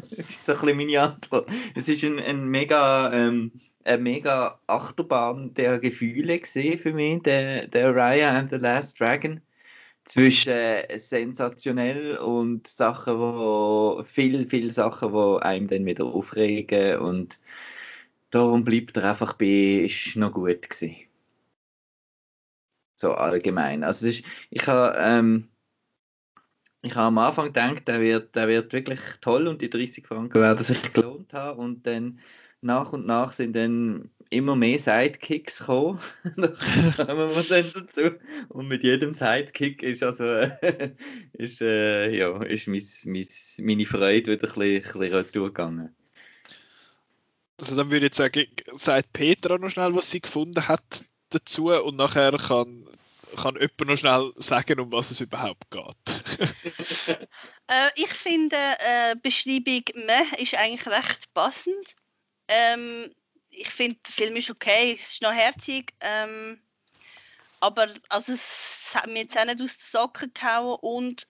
Das ist so ein bisschen meine Antwort. Es ist ein, ein mega ähm, eine mega Achterbahn der Gefühle für mich, der, der Raya and the Last Dragon. Zwischen äh, sensationell und Sachen, wo viel, viel Sachen, wo einem dann wieder aufregen und darum bleibt er einfach bei, ist noch gut gewesen. So allgemein. Also ist, ich habe ähm, ich habe am Anfang gedacht, der wird, der wird wirklich toll und die 30 Franken werden sich gelohnt haben und dann nach und nach sind dann immer mehr Sidekicks gekommen. da kommen wir dann dazu. Und mit jedem Sidekick ist also ist, äh, ja, ist mein, mein, meine Freude wieder ein bisschen, ein bisschen gegangen. Also dann würde ich sagen, sagt Petra noch schnell, was sie gefunden hat dazu und nachher kann, kann jemand noch schnell sagen, um was es überhaupt geht. äh, ich finde, äh, Beschreibung Meh ist eigentlich recht passend. Ähm, ich finde, der Film ist okay, es ist noch herzig. Ähm, aber also, es hat mir jetzt auch nicht aus den Socken gehauen und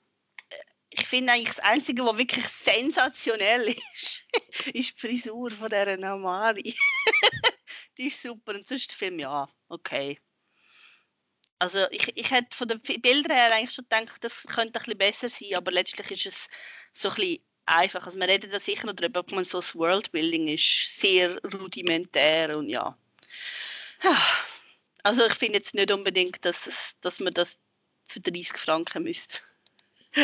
äh, ich finde eigentlich das Einzige, was wirklich sensationell ist, ist die Frisur von dieser Namari. die ist super und sonst der Film, ja, okay. Also ich, ich hätte von den Bildern her eigentlich schon gedacht, das könnte ein bisschen besser sein, aber letztlich ist es so ein bisschen einfach. Also wir reden da sicher noch darüber, ob man so das Worldbuilding ist sehr rudimentär und ja. Also ich finde jetzt nicht unbedingt, dass, es, dass man das für 30 Franken müsste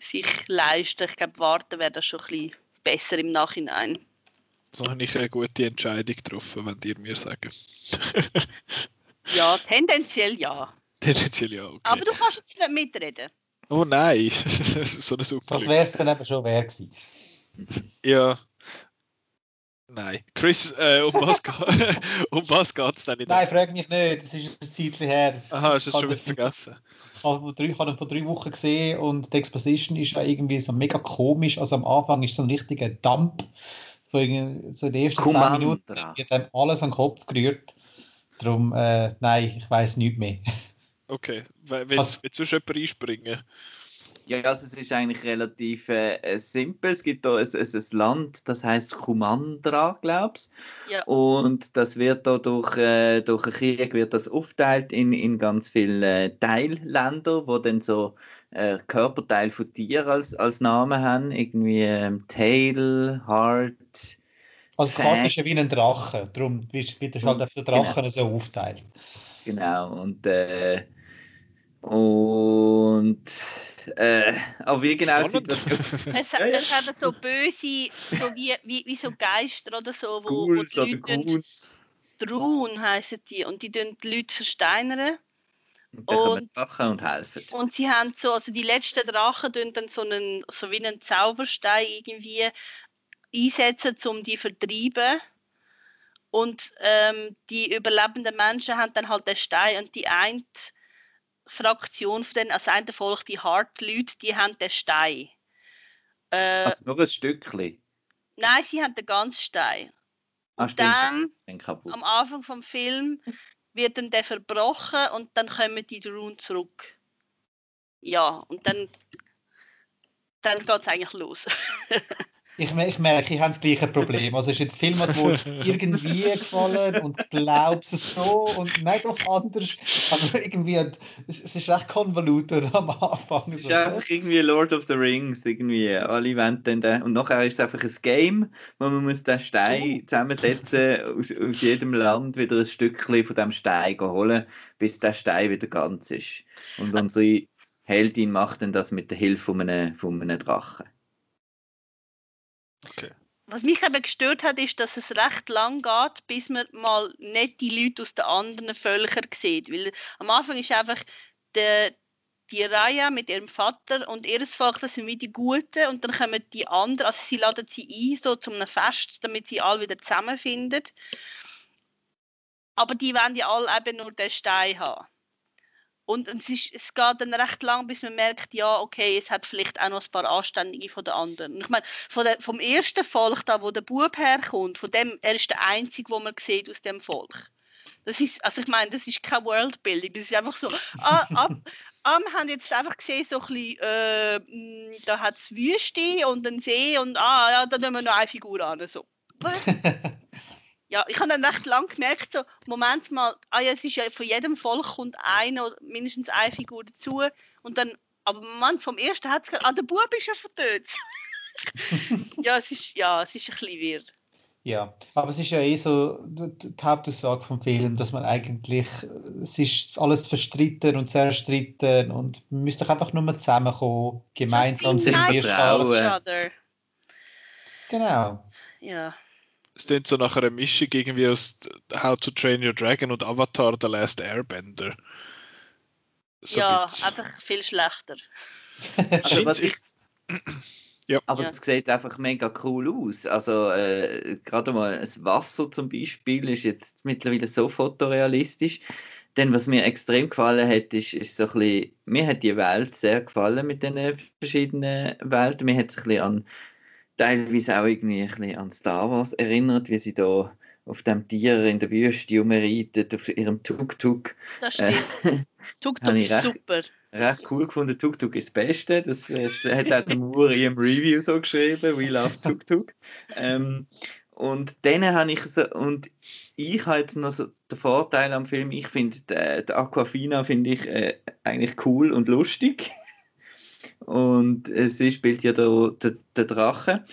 sich leisten. Ich glaube, warten wäre das schon ein bisschen besser im Nachhinein. So habe ich eine gute Entscheidung getroffen, wenn ihr mir sagen. ja, tendenziell ja. Tendenziell ja. Okay. Aber du kannst jetzt nicht mitreden. Oh nein, so eine super. Das wäre es dann eben schon wert gewesen. Ja. Nein. Chris, äh, um was, um was geht es denn in Nein, frag mich nicht, das ist ein Zeitchen her. Das Aha, hast du es schon wieder vergessen? Ich habe ihn vor drei Wochen gesehen und die Exposition ist ja irgendwie so mega komisch. Also am Anfang ist so ein richtiger Dump. Von so den ersten Kumandra. 10 Minuten wird einem alles an den Kopf gerührt. Darum, äh, nein, ich weiß nichts mehr. Okay, willst du jemand einspringen? Ja, also es ist eigentlich relativ äh, simpel. Es gibt da ein, ein, ein Land, das heißt Kumandra, glaubst ja. Und das wird da durch, äh, durch einen Krieg wird das aufteilt in, in ganz viele äh, Teilländer, wo dann so äh, Körperteile von Tieren als, als Namen haben. Irgendwie ähm, Tail, Heart. Also die Karte ist ja wie ein Drache, darum wird es halt auf den Drachen genau. so aufteilt. Genau, und äh, und äh, aber wie genau die Situation. Es, es hat so böse, so wie, wie, wie so Geister oder so, wo, wo die Leute. Drun heißen die und die tun die Leute versteinern. Und, und, Drachen und helfen. Und sie haben so, also die letzten Drachen tun dann so einen, so wie einen Zauberstein irgendwie einsetzen, um die zu vertreiben. Und ähm, die überlebenden Menschen haben dann halt den Stein und die eine Fraktion von den, also eine Volk, die Hard-Leute, die haben den Stein. Äh, also nur ein Stückchen? Nein, sie haben den ganzen Stein. Ah, und dann, am Anfang vom Film, wird dann der verbrochen und dann kommen die Rune zurück. Ja, und dann, dann geht es eigentlich los. ich, ich merke, ich habe das gleiche Problem. Also ist jetzt Film, was wohl irgendwie gefallen und glaubst es so und nicht doch anders. Also irgendwie, es ist recht konvoluter am Anfang. Es ist einfach irgendwie Lord of the Rings, irgendwie. Alle wollen dann und nachher ist es einfach ein Game, wo man muss den Stein zusammensetzen, aus, aus jedem Land wieder ein Stückchen von dem Stein holen, bis der Stein wieder ganz ist. Und unsere Heldin macht dann das mit der Hilfe von einem, von einem Drachen. Okay. Was mich eben gestört hat, ist, dass es recht lang geht, bis man mal nicht die Leute aus den anderen Völkern sieht. Weil am Anfang ist einfach der, die Raya mit ihrem Vater und ihres Volk, das sind wie die Guten und dann kommen die anderen, also sie laden sie ein, so zum einem Fest, damit sie alle wieder zusammenfinden. Aber die wollen ja alle eben nur den Stein haben. Und es, ist, es geht dann recht lang, bis man merkt, ja, okay, es hat vielleicht auch noch ein paar Anständige von den anderen. Und ich meine, der, vom ersten Volk, da wo der Bub herkommt, von dem, er ist der Einzige, wo man sieht aus dem Volk. Das ist, also ich meine, das ist keine Worldbuilding, das ist einfach so, ah, ab, wir haben jetzt einfach gesehen, so ein bisschen, äh, mm, da hat es Wüste und einen See und ah, ja, da nehmen wir noch eine Figur an, so. ja, ich habe dann recht lang gemerkt, so, Moment mal, ah ja, es ist ja von jedem Volk kommt eine oder mindestens eine Figur dazu und dann, aber Moment, vom ersten hat es gesagt, ah, der Bub ist ja vertötet. ja, es ist, ja, es ist ein bisschen weird. Ja, aber es ist ja eh so die, Hauptaussage vom Film, dass man eigentlich, es ist alles verstritten und zerstritten und man müsste doch einfach nur mal zusammenkommen, gemeinsam sich wir Genau. Ja es klingt so nach einer Mischung irgendwie aus How to Train Your Dragon und Avatar The Last Airbender. So ja, einfach viel schlechter. also, was ich, ja. Aber ja. es sieht einfach mega cool aus. Also äh, gerade mal das Wasser zum Beispiel ist jetzt mittlerweile so fotorealistisch. Denn was mir extrem gefallen hat, ist, ist so ein bisschen, mir hat die Welt sehr gefallen mit den verschiedenen Welten. Mir hat es ein bisschen an teilweise auch irgendwie ein bisschen an Star Wars erinnert, wie sie da auf dem Tier in der Wüste umreitet, auf ihrem Tuk-Tuk. Das stimmt. Äh, Tuk-Tuk ist recht, super. Recht cool gefunden. Tuk-Tuk ist das Beste. Das hat auch der in einem Review so geschrieben. We love Tuk-Tuk. ähm, und dann habe ich so, und ich jetzt noch so den Vorteil am Film, ich finde, der, der Aquafina finde ich äh, eigentlich cool und lustig. und sie spielt ja der, der, der Drache.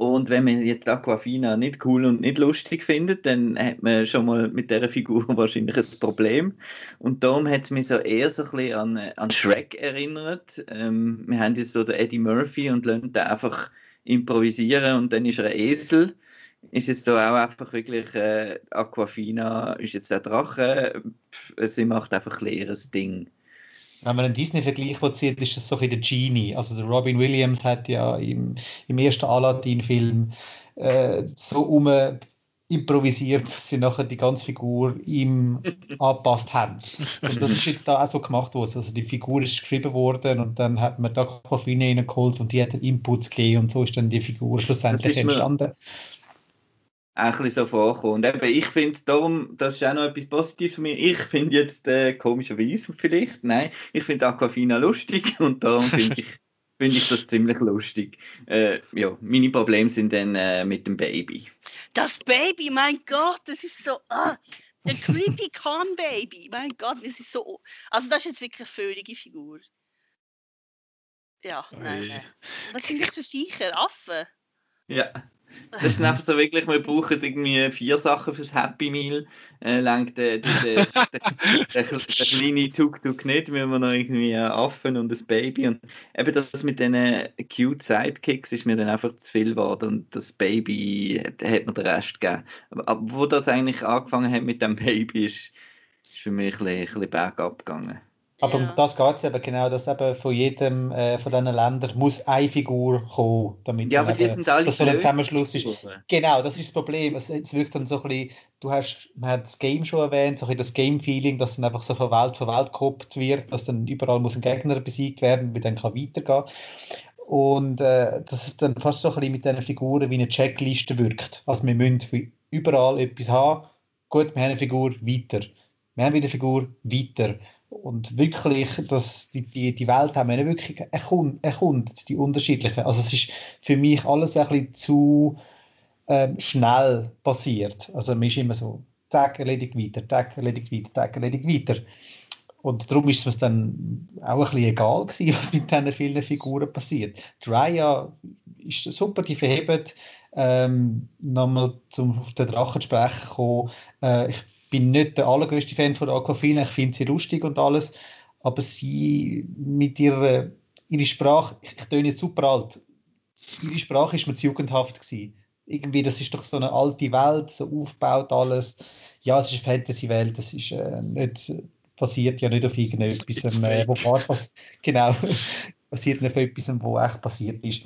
Und wenn man jetzt Aquafina nicht cool und nicht lustig findet, dann hat man schon mal mit dieser Figur wahrscheinlich ein Problem. Und darum hat es mich so eher so ein bisschen an, an Shrek erinnert. Ähm, wir haben jetzt so den Eddie Murphy und lassen den einfach improvisieren und dann ist er ein Esel. Ist jetzt da auch einfach wirklich äh, Aquafina, ist jetzt der Drache, sie macht einfach ein leeres Ding wenn man einen Disney-Vergleich zieht, ist das so ein der Genie. Also der Robin Williams hat ja im, im ersten Aladdin-Film äh, so um improvisiert, dass sie nachher die ganze Figur ihm angepasst haben. Und das ist jetzt da auch so gemacht worden. Also die Figur ist geschrieben worden und dann hat man da Aquafina reingeholt und die hat Inputs gegeben und so ist dann die Figur schlussendlich entstanden auch ein bisschen so vorkommen. Und eben, ich finde darum, das ist auch noch etwas Positives für mich. Ich finde jetzt äh, komischerweise vielleicht, nein, ich finde Aquafina lustig und darum finde ich, find ich das ziemlich lustig. Äh, ja, meine Probleme sind dann äh, mit dem Baby. Das Baby, mein Gott, das ist so. Ah, der Creepy Con Baby, mein Gott, das ist so. Also, das ist jetzt wirklich eine völlige Figur. Ja, nein, nein. Was sind das für Viecher? Affen? Ja. Das sind einfach so wirklich, wir brauchen irgendwie vier Sachen fürs Happy Meal. Äh, lenkt der, der, der, der, kleine Tuk-Tuk nicht, müssen wir noch irgendwie einen Affen und ein Baby. Und eben das mit diesen cute Sidekicks ist mir dann einfach zu viel geworden und das Baby hat, hat mir den Rest gegeben. Aber wo das eigentlich angefangen hat mit dem Baby, ist, ist für mich ein bisschen, ein bisschen bergab gegangen. Aber ja. um das geht es eben genau, dass eben von jedem äh, von diesen Ländern muss eine Figur kommen, damit ja, aber die sind alle dass so ein Zusammenschluss ist. Genau, das ist das Problem. Es, es wirkt dann so ein bisschen, du hast, man hat das Game schon erwähnt, so ein das Game-Feeling, dass dann einfach so von Welt zu Welt gekoppelt wird, dass dann überall muss ein Gegner besiegt werden, wie dann kann weitergehen. Und äh, dass es dann fast so ein bisschen mit diesen Figuren wie eine Checkliste wirkt. Also wir müssen für überall etwas haben. Gut, wir haben eine Figur, weiter. Wir haben wieder eine Figur, weiter und wirklich, dass die, die, die Welt haben wir wirklich erkundet, die unterschiedlichen. Also es ist für mich alles ein bisschen zu ähm, schnell passiert. Also man ist immer so, Tag erledigt weiter, Tag erledigt weiter, Tag erledigt weiter. Und darum ist es dann auch ein bisschen egal gewesen, was mit diesen vielen Figuren passiert. Drya ist super, die verhebt. Ähm, nochmal zum auf den Drachen sprechen kommen. Äh, ich bin nicht der allergrößte Fan von Aquafina, ich finde sie lustig und alles, aber sie mit ihrer, ihre Sprache, ich, ich töne jetzt super alt, ihre Sprache ist mir zu jugendhaft gewesen. Irgendwie, das ist doch so eine alte Welt, so aufgebaut alles. Ja, es ist eine Fantasy-Welt, das ist äh, nicht, basiert ja nicht auf irgendetwas, äh, wo pass genau, basiert nicht auf etwas, wo echt passiert ist.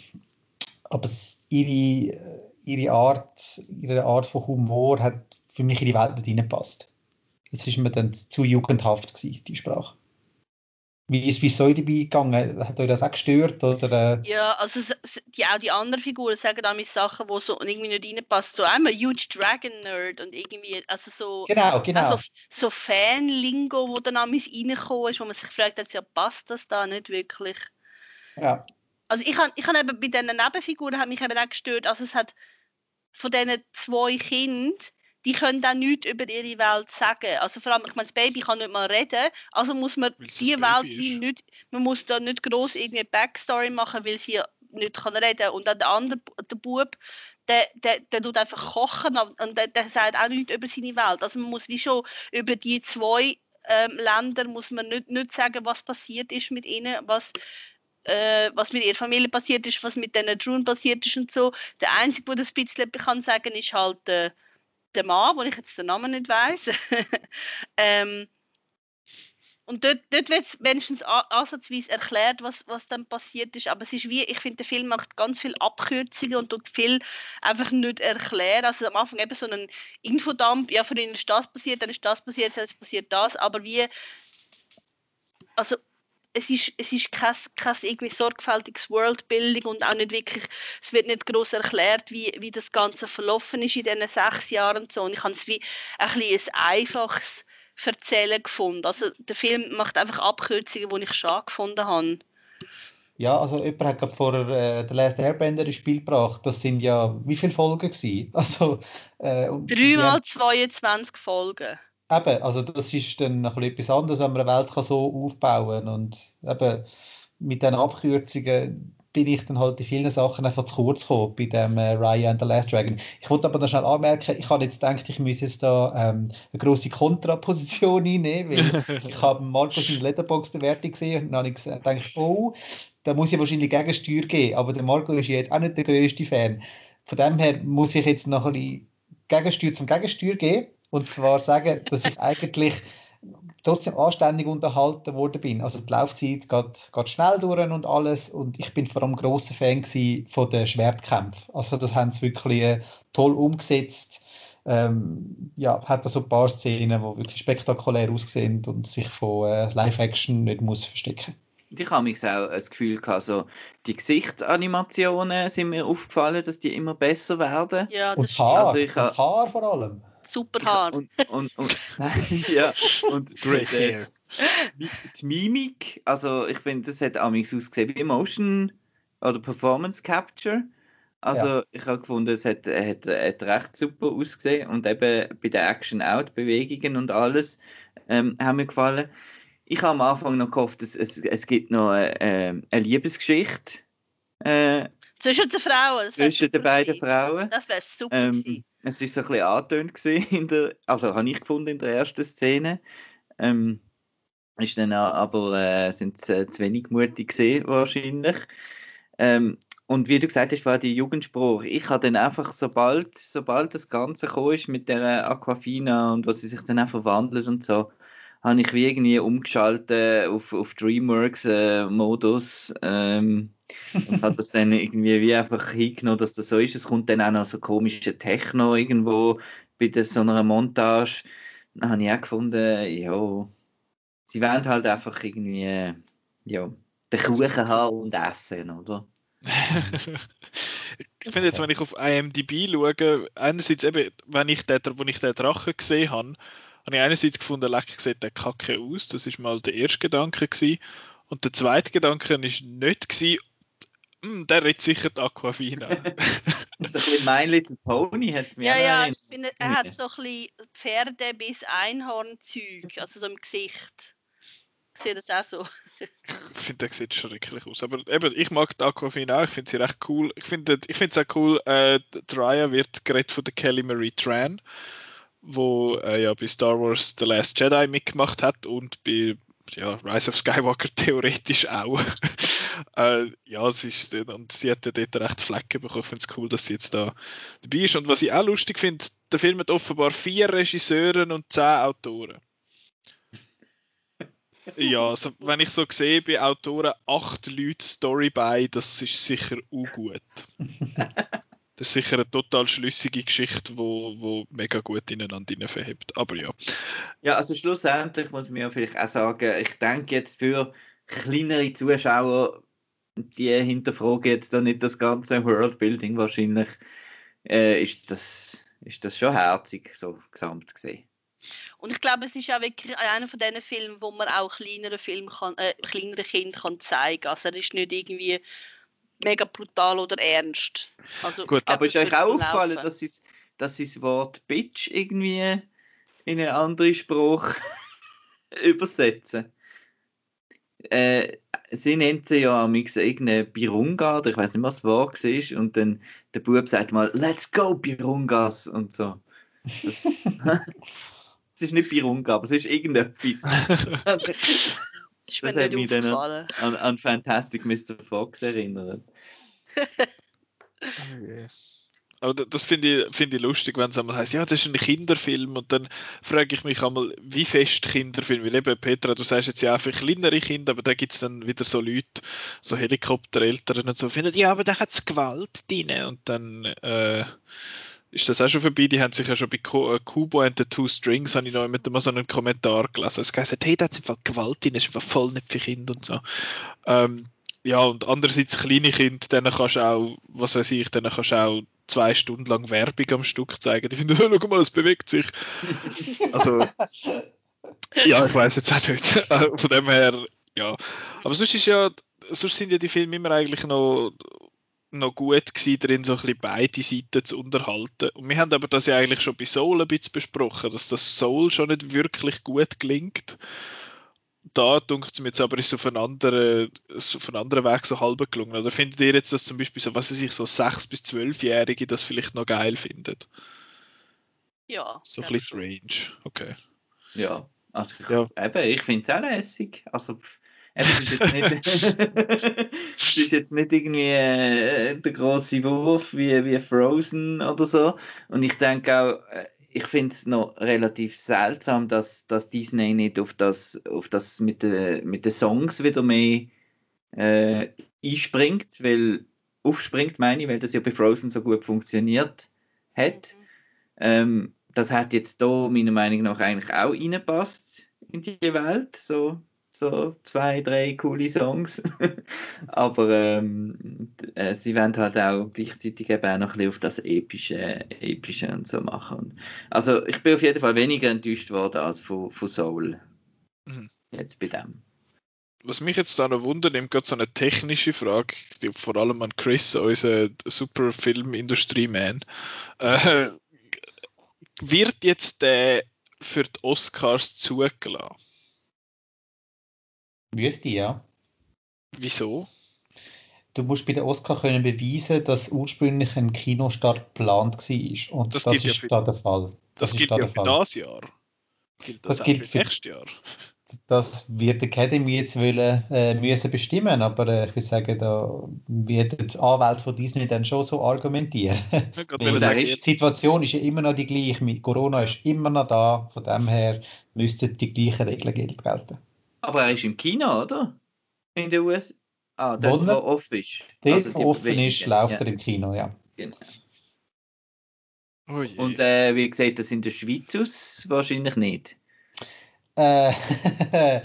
Aber ihre, ihre Art, ihre Art von Humor hat für mich in die Welt nicht reinpasst. Das ist mir dann zu jugendhaft gewesen, die Sprache. Wie ist, wie ist euch dabei gegangen? Hat euch das auch gestört? Oder, äh? Ja, also die, auch die anderen Figuren sagen da mit Sachen, die so irgendwie nicht reinpassen. So einmal Huge Dragon Nerd und irgendwie, also so, genau, genau. Also, so Fan-Lingo, wo dann amigs reingekommen ist, wo man sich fragt, ja, passt das da nicht wirklich? Ja. Also ich habe ich hab eben bei diesen Nebenfiguren hat mich eben auch gestört, also es hat von diesen zwei Kindern die können auch nichts über ihre Welt sagen. Also vor allem, ich meine, das Baby kann nicht mal reden, also muss man die Welt wie nicht, man muss da nicht groß irgendwie Backstory machen, weil sie nicht kann reden und dann der andere, der Bub, der, der, der tut einfach kochen und der, der sagt auch nichts über seine Welt. Also man muss wie schon über die zwei ähm, Länder muss man nicht, nicht sagen, was passiert ist mit ihnen, was äh, was mit ihrer Familie passiert ist, was mit diesen Drohnen passiert ist und so. Der Einzige, der das ein bisschen kann sagen, ist halt äh, der Mann, wo ich jetzt den Namen nicht weiß. ähm, und dort, dort wird wenigstens ansatzweise erklärt, was, was dann passiert ist. Aber es ist wie, ich finde, der Film macht ganz viele Abkürzungen und tut viel einfach nicht erklären. Also am Anfang eben so einen Infodump, ja, für ihn ist das passiert, dann ist das passiert, dann passiert das. Aber wie, also es ist, es ist kein, kein irgendwie sorgfältiges Worldbuilding und auch nicht wirklich, es wird nicht groß erklärt, wie, wie das Ganze verlaufen ist in diesen sechs Jahren und so. Und ich habe es wie ein, bisschen ein einfaches Erzählen gefunden. Also der Film macht einfach Abkürzungen, die ich schon gefunden habe. Ja, also jemand hat gerade vorher äh, The Last Airbender ins Spiel gebracht. Das sind ja, wie viele Folgen gewesen? Also, äh, Dreimal 22 Folgen. Eben, also das ist dann noch etwas anderes, wenn man eine Welt kann so aufbauen kann. Und eben mit diesen Abkürzungen bin ich dann halt in vielen Sachen einfach zu kurz gekommen bei dem äh, Raya and the Last Dragon. Ich wollte aber noch schnell anmerken, ich habe jetzt gedacht, ich muss jetzt da ähm, eine grosse Kontraposition einnehmen, weil ich habe Markus in Letterbox-Bewertung gesehen und dann habe ich gedacht, oh, da muss ich wahrscheinlich Gegensteuer geben, aber der Marco ist ja jetzt auch nicht der größte Fan. Von dem her muss ich jetzt noch ein bisschen Gegensteuer zum Gegensteuer geben und zwar sagen, dass ich eigentlich trotzdem anständig unterhalten worden bin. Also die Laufzeit geht, geht schnell durch und alles und ich bin vor allem grosser Fan von den Schwertkämpfen. Also das haben sie wirklich äh, toll umgesetzt. Ähm, ja, hat da so ein paar Szenen, die wirklich spektakulär aussehen und sich von äh, Live-Action nicht muss verstecken. Ich habe mich auch das Gefühl gehabt, so, die Gesichtsanimationen sind mir aufgefallen, dass die immer besser werden. Ja, das und Haar, also ich und Haar vor allem super Haar. Und, und, und, ja, und Great Hair. Die Mimik, also ich finde, das hat amigs ausgesehen wie Emotion oder Performance Capture. Also ja. ich habe gefunden, es hat, hat, hat recht super ausgesehen und eben bei der Action auch, die Bewegungen und alles ähm, haben mir gefallen. Ich habe am Anfang noch gehofft, es, es, es gibt noch äh, eine Liebesgeschichte. Äh, zwischen den Frauen. Zwischen den beiden Frauen. Das wäre super ähm, Es war so ein bisschen angetönt in der, also habe ich gefunden in der ersten Szene. Ähm, ist dann aber äh, sind äh, zu wenig mutig gesehen wahrscheinlich. Ähm, und wie du gesagt hast, war die Jugendspruch. Ich habe dann einfach, sobald, sobald das Ganze gekommen ist mit der Aquafina und was sie sich dann auch verwandelt und so, habe ich wie irgendwie umgeschaltet auf, auf DreamWorks-Modus äh, ähm, und habe das dann irgendwie wie einfach hingenommen, dass das so ist. Es kommt dann auch noch so komische Techno irgendwo bei so einer Montage. Dann habe ich auch gefunden, ja, sie wollen halt einfach irgendwie, ja, den Kuchen haben und essen, oder? ich finde jetzt, wenn ich auf IMDb schaue, einerseits eben, wenn ich den, wo ich den Drachen gesehen habe, habe ich einerseits gefunden, leck, sieht der Kacke aus. Das ist mal der erste Gedanke gewesen. Und der zweite Gedanke war nicht gewesen, der redet sicher die Aquafina. das ist ein bisschen My Little Pony, hat es mir Ja, ja, ich finde, er hat so ein bisschen Pferde- bis Einhornzeug, also so im Gesicht. Ich sehe das auch so. ich finde, der sieht schrecklich aus. Aber eben, ich mag die Aquafina auch, ich finde sie recht cool. Ich finde ich es auch cool, äh, Raya wird geredet von der Kelly Marie Tran wo äh, ja bei Star Wars The Last Jedi mitgemacht hat und bei ja, Rise of Skywalker theoretisch auch. äh, ja, es ist, und sie hat ja dort recht Flecken bekommen. Ich finde es cool, dass sie jetzt da dabei ist. Und was ich auch lustig finde, der Film hat offenbar vier Regisseure und zehn Autoren. ja, also, wenn ich so sehe, bei Autoren acht Leute Story bei, das ist sicher auch gut. Das ist sicher eine total schlüssige Geschichte, wo, wo mega gut ineinander verhebt. Aber ja. Ja, also schlussendlich muss man ja vielleicht auch sagen, ich denke jetzt für kleinere Zuschauer, die hinterfragen jetzt da nicht das ganze Worldbuilding wahrscheinlich, äh, ist, das, ist das schon herzig, so gesamt gesehen. Und ich glaube, es ist auch wirklich einer von diesen Filmen, wo man auch kleinere Filme kann, äh, kleinere Kinder kann zeigen. kann. Also er ist nicht irgendwie mega brutal oder ernst. Also, Gut, glaub, aber ist euch auch aufgefallen, dass sie, dass das Wort Bitch irgendwie in einen anderen Spruch übersetzen? Äh, sie nennt sie ja am irgendeine Birunga, oder ich weiß nicht, was das Wort war, und dann der Bub sagt mal, let's go Birungas und so. Das, es ist nicht Birunga, aber es ist irgendetwas. mir das nicht aufgefallen. An, an Fantastic Mr. Fox erinnert. okay. Aber das finde ich, find ich lustig, wenn es einmal heißt, ja, das ist ein Kinderfilm und dann frage ich mich einmal, wie fest Kinderfilm, weil eben Petra, du sagst jetzt ja auch für kleinere Kinder, aber da gibt es dann wieder so Leute, so Helikoptereltern und so, finden, ja, aber da hat es Gewalt drin und dann, äh, ist das auch schon vorbei. Die haben sich ja schon bei äh, Kubo and the Two Strings, habe ich noch mit mal so einen Kommentar gelesen. Es gesagt, hey, da hat einfach Gewalt drin, ist einfach voll nicht für Kinder und so. Ähm, ja, und andererseits kleine Kinder, denen kannst du auch, was weiß ich, denen kannst du auch zwei Stunden lang Werbung am Stück zeigen. Die finden, schau mal, es bewegt sich. also, ja, ich weiß jetzt auch nicht. Von dem her, ja. Aber sonst ist ja, sonst sind ja die Filme immer eigentlich noch noch gut gewesen, darin so ein bisschen beide Seiten zu unterhalten. Und wir haben aber das ja eigentlich schon bei Soul ein bisschen besprochen, dass das Soul schon nicht wirklich gut gelingt. Da dunkt es mir jetzt aber ist auf einen anderen, auf einen anderen Weg so halb gelungen. Oder findet ihr jetzt, dass zum Beispiel so, was weiß ich, so 6- bis 12-Jährige das vielleicht noch geil finden? Ja. So ein bisschen Range, okay. Ja, also ich, ja. eben, ich finde es auch lässig. Also, es ist jetzt nicht, es ist jetzt nicht irgendwie äh, der große Wurf wie, wie Frozen oder so. Und ich denke auch, äh, ich finde es noch relativ seltsam, dass, dass Disney nicht auf das, auf das mit, de, mit den Songs wieder mehr äh, einspringt, weil aufspringt, meine ich, weil das ja bei Frozen so gut funktioniert hat. Ähm, das hat jetzt da meiner Meinung nach eigentlich auch reingepasst in die Welt, so so zwei, drei coole Songs. Aber ähm, äh, sie werden halt auch gleichzeitig eben auch noch ein bisschen auf das Epische, Epische und so machen. Also ich bin auf jeden Fall weniger enttäuscht worden als von, von Soul. Mhm. Jetzt bei dem. Was mich jetzt da noch wundert, nimmt gerade so eine technische Frage, die vor allem an Chris, unser super Filmindustrie-Man. Äh, wird jetzt der für die Oscars zugelassen? Müsste, ja. Wieso? Du musst bei den Oscar können beweisen, dass ursprünglich ein Kinostart geplant war. Und das, das ist ja da der Fall. Das, das gilt ja für das Jahr. Gilt das, das gilt für nächstes Jahr. Das wird die Academy jetzt wollen, äh, müssen bestimmen, aber äh, ich würde sagen, da wird die Anwälte von Disney dann schon so argumentieren. die Situation ist ja immer noch die gleiche. Corona ist immer noch da, von dem her müssten die gleichen Regeln gelten. Aber er ist im Kino, oder? In den USA. Ah, dort, wo offen ist. Dort, also, wo offen ist, läuft ja. er im Kino, ja. Genau. Oh Und äh, wie gesagt, das in der Schweiz aus wahrscheinlich nicht. Äh,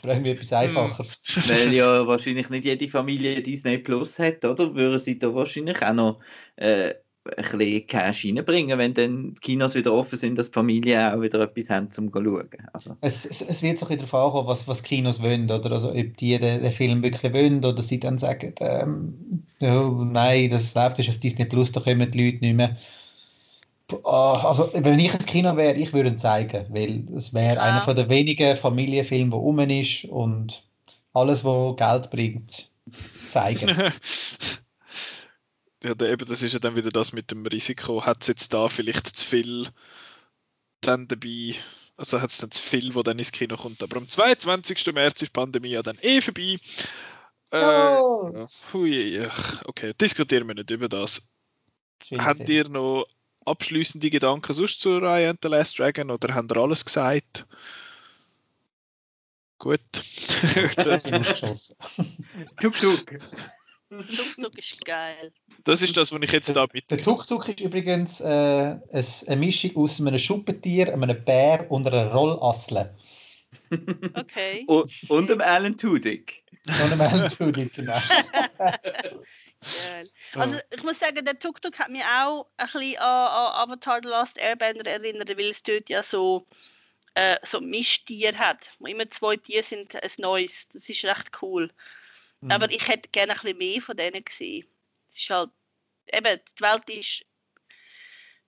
frage mich etwas Einfacheres. Hm. Weil ja wahrscheinlich nicht jede Familie Disney Plus hat, oder? Würden sie da wahrscheinlich auch noch äh, ein bisschen Cash reinbringen, wenn dann die Kinos wieder offen sind, dass die Familien auch wieder etwas haben zum schauen. Also. Es, es, es wird so ein bisschen darauf ankommen, was, was Kinos wollen, oder also, ob die den, den Film wirklich wollen, oder sie dann sagen, ähm, oh, nein, das läuft ist auf Disney Plus, da kommen die Leute nicht mehr. Ah, also, wenn ich ins Kino wäre, ich würde ihn zeigen, weil es wäre ja. einer von der wenigen Familienfilme, der rum ist und alles, was Geld bringt, zeigen. ja, eben, das ist ja dann wieder das mit dem Risiko. Hat es jetzt da vielleicht zu viel dann dabei, also hat es dann zu viel, wo dann ins Kino kommt. Aber am 22. März ist die Pandemie ja dann eh vorbei. Äh, oh. hui, okay, diskutieren wir nicht über das. Habt ihr noch abschließende Gedanken sonst zu Ryan and the Last Dragon oder habt ihr alles gesagt? Gut. tuk tuk. Tuk-Tuk ist geil. Das ist das, was ich jetzt da bitte. Der Tuk-Tuk ist übrigens äh, eine Mischung aus einem Schuppentier, einem Bär und einer Rollassle. Okay. und, und einem Alan Tudyk. Und einem Alan Tudyk, genau. Geil. Also ich muss sagen, der Tuk-Tuk hat mich auch ein bisschen an, an Avatar The Last Airbender erinnert, weil es dort ja so äh, so Mischtier hat, immer zwei Tiere sind, ein neues. Das ist recht cool. Mhm. Aber ich hätte gerne ein bisschen mehr von denen gesehen. Es ist halt, eben, die Welt ist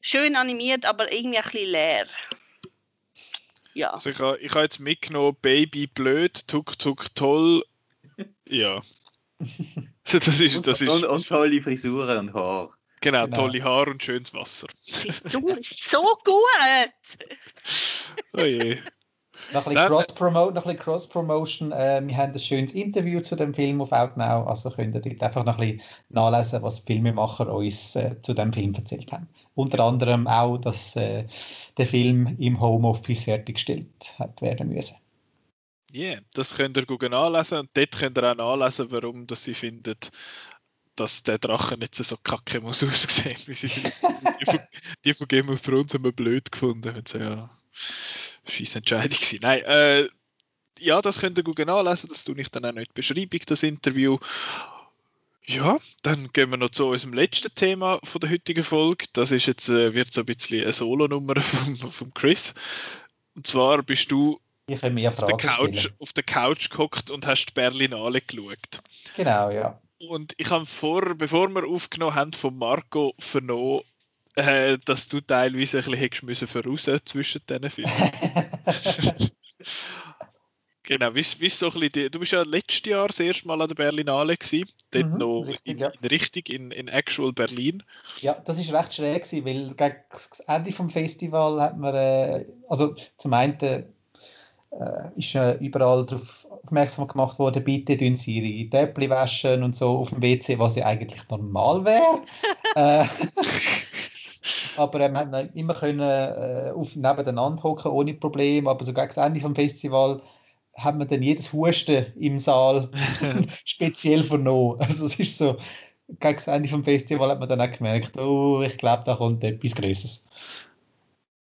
schön animiert, aber irgendwie ein bisschen leer. Ja. Also ich habe ich ha jetzt mitgenommen, Baby blöd, Tuk Tuk toll. Ja. das ist, das ist, und, und tolle Frisuren und Haar. Genau, genau, tolle Haare und schönes Wasser. Frisur ist so gut! oh je. Noch ein bisschen Cross-Promotion. Cross, Cross -Promotion. Äh, wir haben ein schönes Interview zu dem Film auf Outnow, also könnt ihr dort einfach noch ein bisschen nachlesen, was die Filmemacher uns äh, zu dem Film erzählt haben. Unter anderem auch, dass äh, der Film im Homeoffice fertiggestellt hat werden müssen. Ja, yeah, das könnt ihr gut nachlesen und dort könnt ihr auch nachlesen, warum dass sie findet, dass der Drache nicht so kacke muss aussehen, wie sie die, von, die von Game of Thrones haben wir blöd gefunden. Und so, ja, scheiß Entscheidung gewesen. Nein, äh, ja, das könnt ihr gut nachlesen, das tue ich dann auch nicht Beschreibung, das Interview. Ja, dann gehen wir noch zu unserem letzten Thema von der heutigen Folge. Das ist jetzt, äh, wird so ein bisschen eine Solo-Nummer von, von Chris. Und zwar bist du auf der, Couch, auf der Couch gehockt und hast die Berlinale geschaut. Genau, ja. Und ich habe vor, bevor wir aufgenommen haben, von Marco vernommen, äh, dass du teilweise ein bisschen hättest müssen voraus zwischen diesen Filmen. Genau, wie, wie so ein bisschen, du bist ja letztes Jahr das erste Mal an der Berlinale gewesen, dort mhm, noch richtig, in, ja. in, richtig in, in actual Berlin. Ja, das ist recht schräg gewesen, weil gegen das Ende vom Festival hat man, äh, also zum einen äh, ist äh, überall darauf aufmerksam gemacht worden, bitte tun Sie Ihre Töpfchen waschen und so auf dem WC, was ja eigentlich normal wäre. äh, aber ähm, haben immer können äh, auf, nebeneinander hocken ohne Probleme, aber so gegen das Ende vom Festival hat man dann jedes Husten im Saal speziell vernommen. Also es ist so, gegen das Ende vom Festival hat man dann auch gemerkt, oh, ich glaube, da kommt etwas Größeres.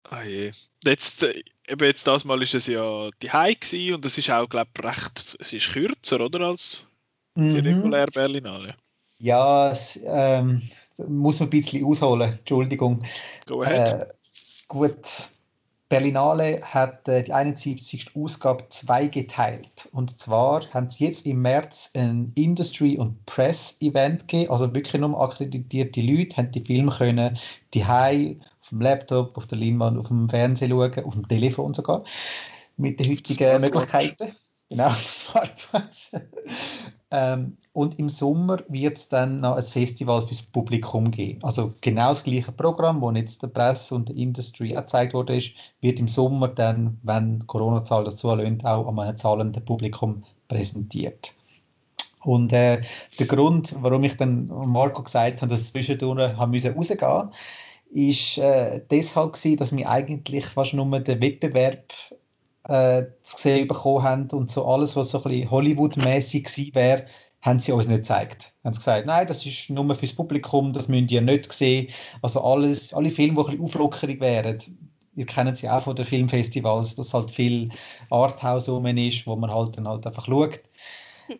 Ah je. Jetzt, äh, eben jetzt das Mal ist es ja die High und es ist auch, glaube ich, recht, es ist kürzer, oder, als die mhm. reguläre Berlinale. Ja, es ähm, muss man ein bisschen ausholen, Entschuldigung. Go ahead. Äh, gut, Berlinale hat äh, die 71. Ausgabe zweigeteilt. Und zwar haben sie jetzt im März ein Industry- und Press-Event gegeben, also wirklich nur akkreditierte Leute haben die Filme können die auf dem Laptop, auf der Leinwand, auf dem Fernsehen schauen, auf dem Telefon sogar, mit den heutigen Möglichkeiten. Genau, Smartwatch. ähm, und im Sommer wird es dann noch ein Festival fürs Publikum geben. Also genau das gleiche Programm, wo jetzt der Presse und der Industry auch gezeigt wurde, ist, wird im Sommer dann, wenn Corona-Zahl das zulässt, auch an einem zahlenden Publikum präsentiert. Und äh, der Grund, warum ich dann Marco gesagt habe, dass zwischendurch haben müssen rausgehen ist äh, deshalb gewesen, dass wir eigentlich fast nur den Wettbewerb äh, zu sehen bekommen haben und so alles, was so ein bisschen Hollywood-mäßig gewesen wäre, haben sie uns nicht gezeigt. Haben sie gesagt, nein, das ist nur fürs Publikum, das müsst ihr nicht sehen. Also alles, alle Filme, die ein bisschen auflockerig wären, ihr kennt sie auch von den Filmfestivals, dass halt viel Arthouse rum ist, wo man halt dann halt einfach schaut.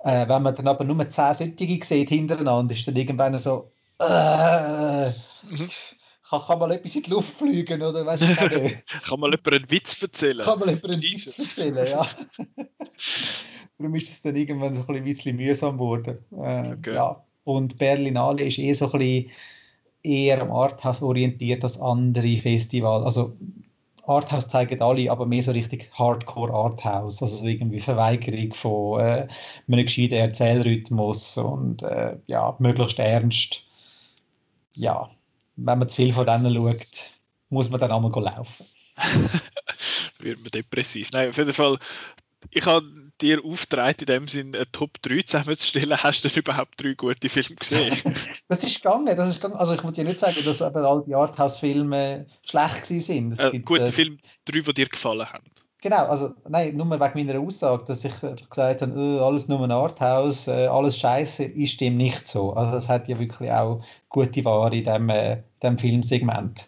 Äh, wenn man dann aber nur zehn solche sieht hintereinander, ist dann irgendwann so, äh, mhm kann, kann mal etwas in die Luft fliegen oder weiß ich nicht. kann mal jemand einen Witz erzählen? Kann mal jemand einen Jesus. Witz erzählen, ja. Darum ist es dann irgendwann so ein bisschen mühsam geworden. Äh, okay. ja. Und Berlinale ist eh so ein bisschen eher am Arthouse orientiert als andere Festivals. Also Arthouse zeigen alle, aber mehr so richtig Hardcore Arthouse, also so irgendwie Verweigerung von äh, einem gescheiten Erzählrhythmus und äh, ja, möglichst ernst. Ja, wenn man zu viel von denen schaut, muss man dann einmal laufen. Wird man depressiv. Nein, auf jeden Fall, ich habe dir aufgetragen, in dem Sinne eine Top 3 zusammenzustellen. Hast du denn überhaupt drei gute Filme gesehen? das ist gegangen. Das ist gegangen. Also ich wollte ja nicht sagen, dass all die Arthouse-Filme schlecht sind. Äh, gibt, gute äh, Filme, drei, die dir gefallen haben. Genau, also nein, nur wegen meiner Aussage, dass ich gesagt habe, äh, alles nur ein Arthouse, äh, alles Scheiße, ist dem nicht so. Also es hat ja wirklich auch gute Ware in dem, äh, dem Filmsegment.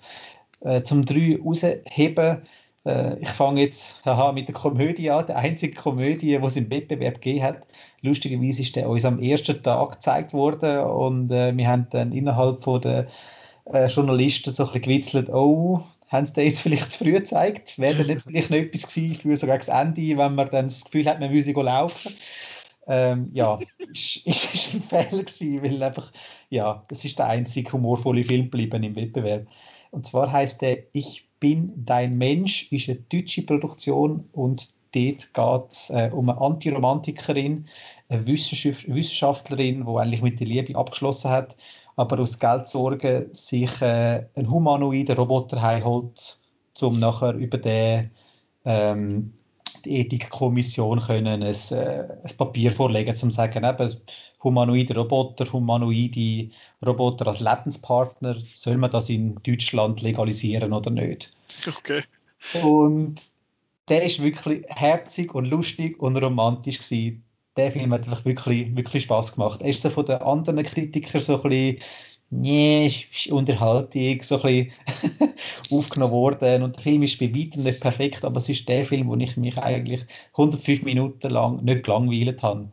Äh, zum drei rausheben, äh, ich fange jetzt haha, mit der Komödie an, der einzige Komödie, die es im Wettbewerb gegeben hat. Lustigerweise ist der uns am ersten Tag gezeigt worden und äh, wir haben dann innerhalb von der äh, Journalisten so ein bisschen gewitzelt, oh, haben sie jetzt vielleicht zu früh gezeigt? Wäre das nicht vielleicht noch etwas gewesen für so gegen das Ende, wenn man dann das Gefühl hat, man müsse laufen? Ähm, ja, ist, ist, ein Fehler gewesen, weil einfach, ja, das ist der einzige humorvolle Film geblieben im Wettbewerb. Und zwar heißt der Ich bin dein Mensch, ist eine deutsche Produktion und dort geht es äh, um eine Antiromantikerin, eine Wissenschaftlerin, die eigentlich mit der Liebe abgeschlossen hat aber aus Geldsorgen sich äh, einen humanoiden Roboter heimholt, um nachher über den, ähm, die Ethikkommission können ein, äh, ein Papier vorlegen, zum sagen, eben, humanoide Roboter, humanoide Roboter als Lebenspartner, soll man das in Deutschland legalisieren oder nicht? Okay. Und der ist wirklich herzig und lustig und romantisch gewesen. der Film hat wirklich, wirklich Spaß gemacht. Er ist so von den anderen Kritikern so ein bisschen nee, Unterhaltung so ein aufgenommen worden und der Film ist bei weitem nicht perfekt, aber es ist der Film, wo ich mich eigentlich 105 Minuten lang nicht gelangweilt habe.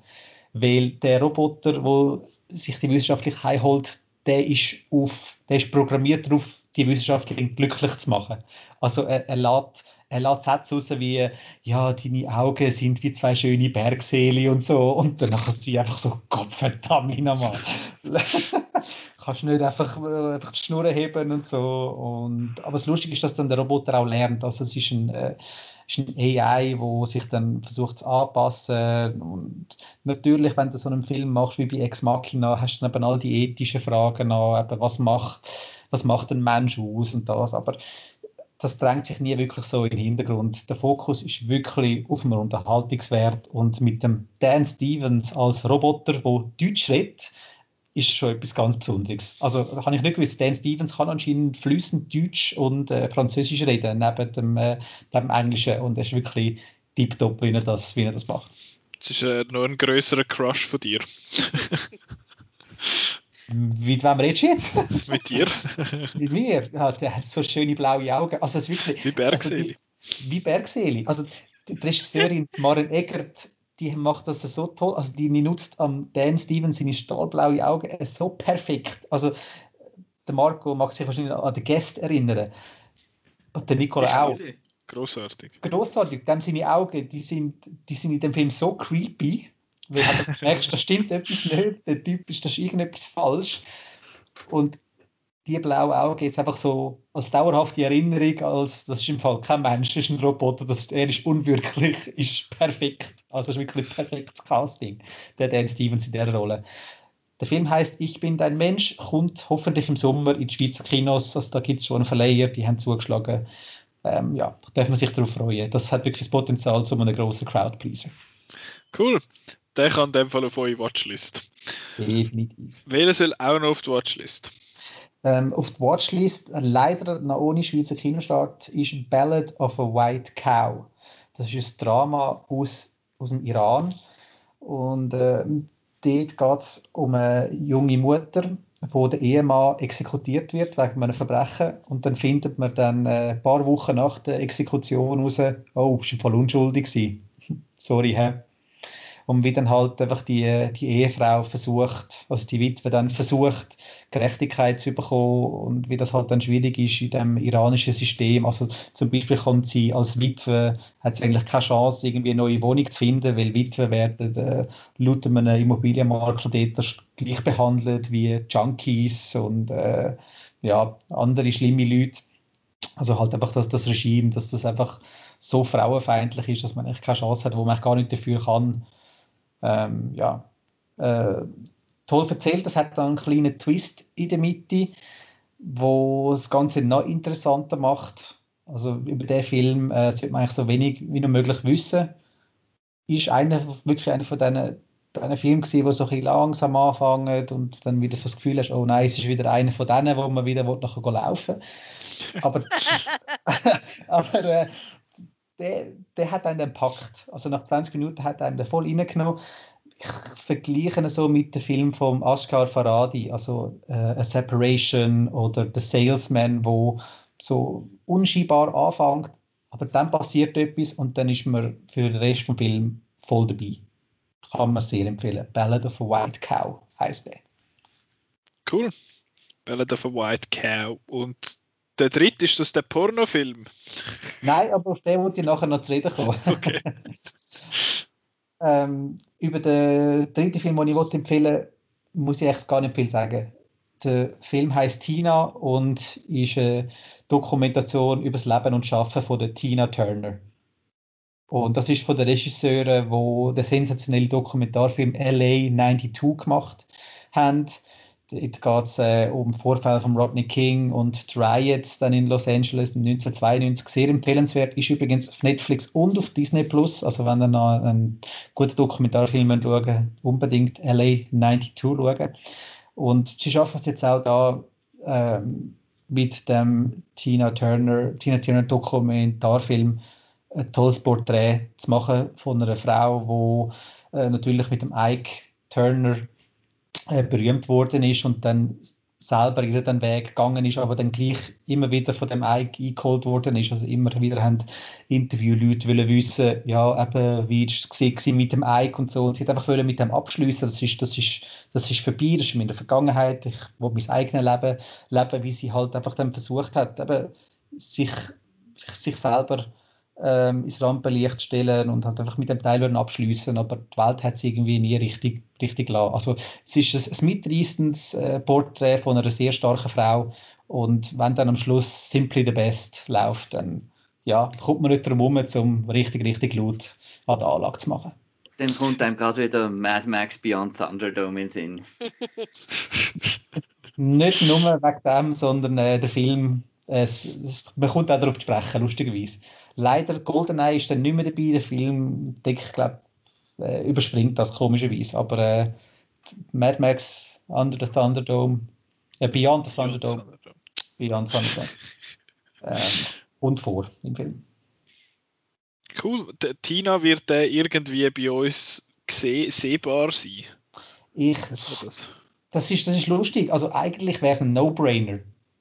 Weil der Roboter, wo sich die wissenschaftlich heimholt, der ist, auf, der ist programmiert darauf, die Wissenschaftlerin glücklich zu machen. Also er, er lässt er lässt Sätze raus wie, ja, deine Augen sind wie zwei schöne Bergseele und so. Und dann ist sie einfach so, Gott verdammt nochmal. Kannst nicht einfach, äh, einfach die Schnur heben und so. Und, aber das Lustige ist, dass dann der Roboter auch lernt. Also es ist ein, äh, ist ein AI, wo sich dann versucht zu anpassen. Und natürlich, wenn du so einen Film machst wie bei Ex Machina, hast du dann eben all die ethischen Fragen an, eben, was macht, was macht ein Mensch aus und das. Aber das drängt sich nie wirklich so in den Hintergrund. Der Fokus ist wirklich auf dem Unterhaltungswert und mit dem Dan Stevens als Roboter, der Deutsch redet, ist schon etwas ganz Besonderes. Also da kann ich nicht gewusst, Dan Stevens kann anscheinend flüssend Deutsch und äh, Französisch reden, neben dem, äh, dem Englischen und er ist wirklich tiptop, wie er das, wie er das macht. Das ist äh, noch ein größerer Crush von dir. Mit wem redest du jetzt? Mit dir. Mit mir? Ja, der hat so schöne blaue Augen. Also es ist wirklich, wie Bergseli. Also wie Bergseli. Also die Regisseurin Maren Eggert, die macht das so toll. Also die nutzt am Dan Stevens seine stahlblaue Augen so perfekt. Also der Marco mag sich wahrscheinlich an den Gast erinnern. Und der Nicola auch. Grossartig. Grossartig. Dem seine Augen, die sind, die sind in dem Film so creepy weil du merkst, da stimmt etwas nicht, der Typ ist, da ist irgendetwas falsch. Und die blauen Augen jetzt einfach so als dauerhafte Erinnerung, als das ist im Fall kein Mensch, das ist ein Roboter, das, er ist unwirklich, ist perfekt. Also ist wirklich perfektes Casting, der Dan Stevens in dieser Rolle. Der Film heißt Ich bin dein Mensch, kommt hoffentlich im Sommer in die Schweizer Kinos. Also da gibt es schon einen Verleiher, die haben zugeschlagen. Ähm, ja, darf man sich darauf freuen. Das hat wirklich das Potenzial zu einem grossen Crowdpleaser. Cool der kann in dem Fall auf eure Watchlist. Definitiv. Welcher soll auch noch auf die Watchlist? Ähm, auf die Watchlist, leider noch ohne Schweizer Kinostart, ist Ballad of a White Cow. Das ist ein Drama aus, aus dem Iran. Und äh, dort geht es um eine junge Mutter, wo der Ehemann exekutiert wird wegen einem Verbrechen. Und dann findet man dann äh, ein paar Wochen nach der Exekution raus, oh, bist du voll unschuldig Sorry, hä? und wie dann halt einfach die, die Ehefrau versucht, also die Witwe dann versucht, Gerechtigkeit zu bekommen und wie das halt dann schwierig ist in dem iranischen System. Also zum Beispiel kommt sie als Witwe, hat sie eigentlich keine Chance, irgendwie eine neue Wohnung zu finden, weil Witwe werden äh, laut einem Immobilienmakler dort gleich behandelt wie Junkies und äh, ja, andere schlimme Leute. Also halt einfach das, das Regime, dass das einfach so frauenfeindlich ist, dass man eigentlich keine Chance hat, wo man gar nicht dafür kann, ähm, ja, äh, toll erzählt. Das hat dann einen kleinen Twist in der Mitte, wo das Ganze noch interessanter macht. Also über den Film äh, sollte man eigentlich so wenig wie nur möglich wissen. Ist einer, wirklich einer von diesen, diesen Filmen gewesen, wo so ein langsam anfangen und dann wieder so das Gefühl hast, oh nein, es ist wieder einer von denen, wo man wieder nachher laufen Aber, aber äh, der, der hat einen dann packt. Also nach 20 Minuten hat er einen voll reingenommen. Ich vergleiche ihn so mit dem Film von Ashgar Faradi, also äh, A Separation oder The Salesman, wo so unscheinbar anfängt, aber dann passiert etwas und dann ist man für den Rest vom Film voll dabei. Kann man sehr empfehlen. Ballad of a White Cow heißt der. Cool. Ballad of a White Cow. Und der dritte ist das der Pornofilm. Nein, aber auf den wollte ich nachher noch zu reden kommen. Okay. ähm, über den dritten Film, den ich empfehlen wollte, muss ich echt gar nicht viel sagen. Der Film heißt Tina und ist eine Dokumentation über das Leben und Schaffen von der Tina Turner. Und das ist von den Regisseuren, die den sensationellen Dokumentarfilm LA 92 gemacht haben. Dort geht es äh, um Vorfälle von Rodney King und Riots dann in Los Angeles 1992. Sehr empfehlenswert. Ist übrigens auf Netflix und auf Disney Plus. Also, wenn ihr noch einen guten Dokumentarfilm schauen unbedingt LA 92 schauen. Und sie schaffen es jetzt auch da ähm, mit dem Tina Turner, Tina Turner Dokumentarfilm ein tolles Porträt zu machen von einer Frau, die äh, natürlich mit dem Ike Turner äh, berühmt worden ist und dann selber ihren Weg gegangen ist, aber dann gleich immer wieder von dem eingeholt worden ist. Also immer wieder haben Interviewleute wollen wissen, ja, eben, wie es war mit dem Ike und so. Und sie hat einfach wollen mit dem abschließen. Das ist, das ist, das ist vorbei, das ist in der Vergangenheit. Ich will mein eigenes Leben leben, wie sie halt einfach dann versucht hat, eben, sich, sich, sich selber ähm, ins Rampenlicht stellen und halt einfach mit dem Teil abschließen, aber die Welt hat es irgendwie nie richtig, richtig gelassen. Also es ist ein, ein mitreißendes äh, Porträt von einer sehr starken Frau und wenn dann am Schluss Simply the Best läuft, dann ja, kommt man nicht drum herum, um richtig, richtig laut an der Anlage zu machen. Dann kommt einem gerade wieder Mad Max Beyond Thunderdome in Sinn. nicht nur wegen dem, sondern äh, der Film, äh, es, es, man kommt auch darauf zu sprechen, lustigerweise. Leider, GoldenEye ist dann nicht mehr dabei. Der Film, ich, glaube äh, überspringt das komischerweise. Aber äh, Mad Max Under the Thunderdome, äh, Beyond the Thunderdome, Beyond Thunderdome, ähm, und vor im Film. Cool. Die Tina wird äh, irgendwie bei uns sehbar sein. Ich, das? Das, ist, das ist lustig. Also eigentlich wäre es ein No-Brainer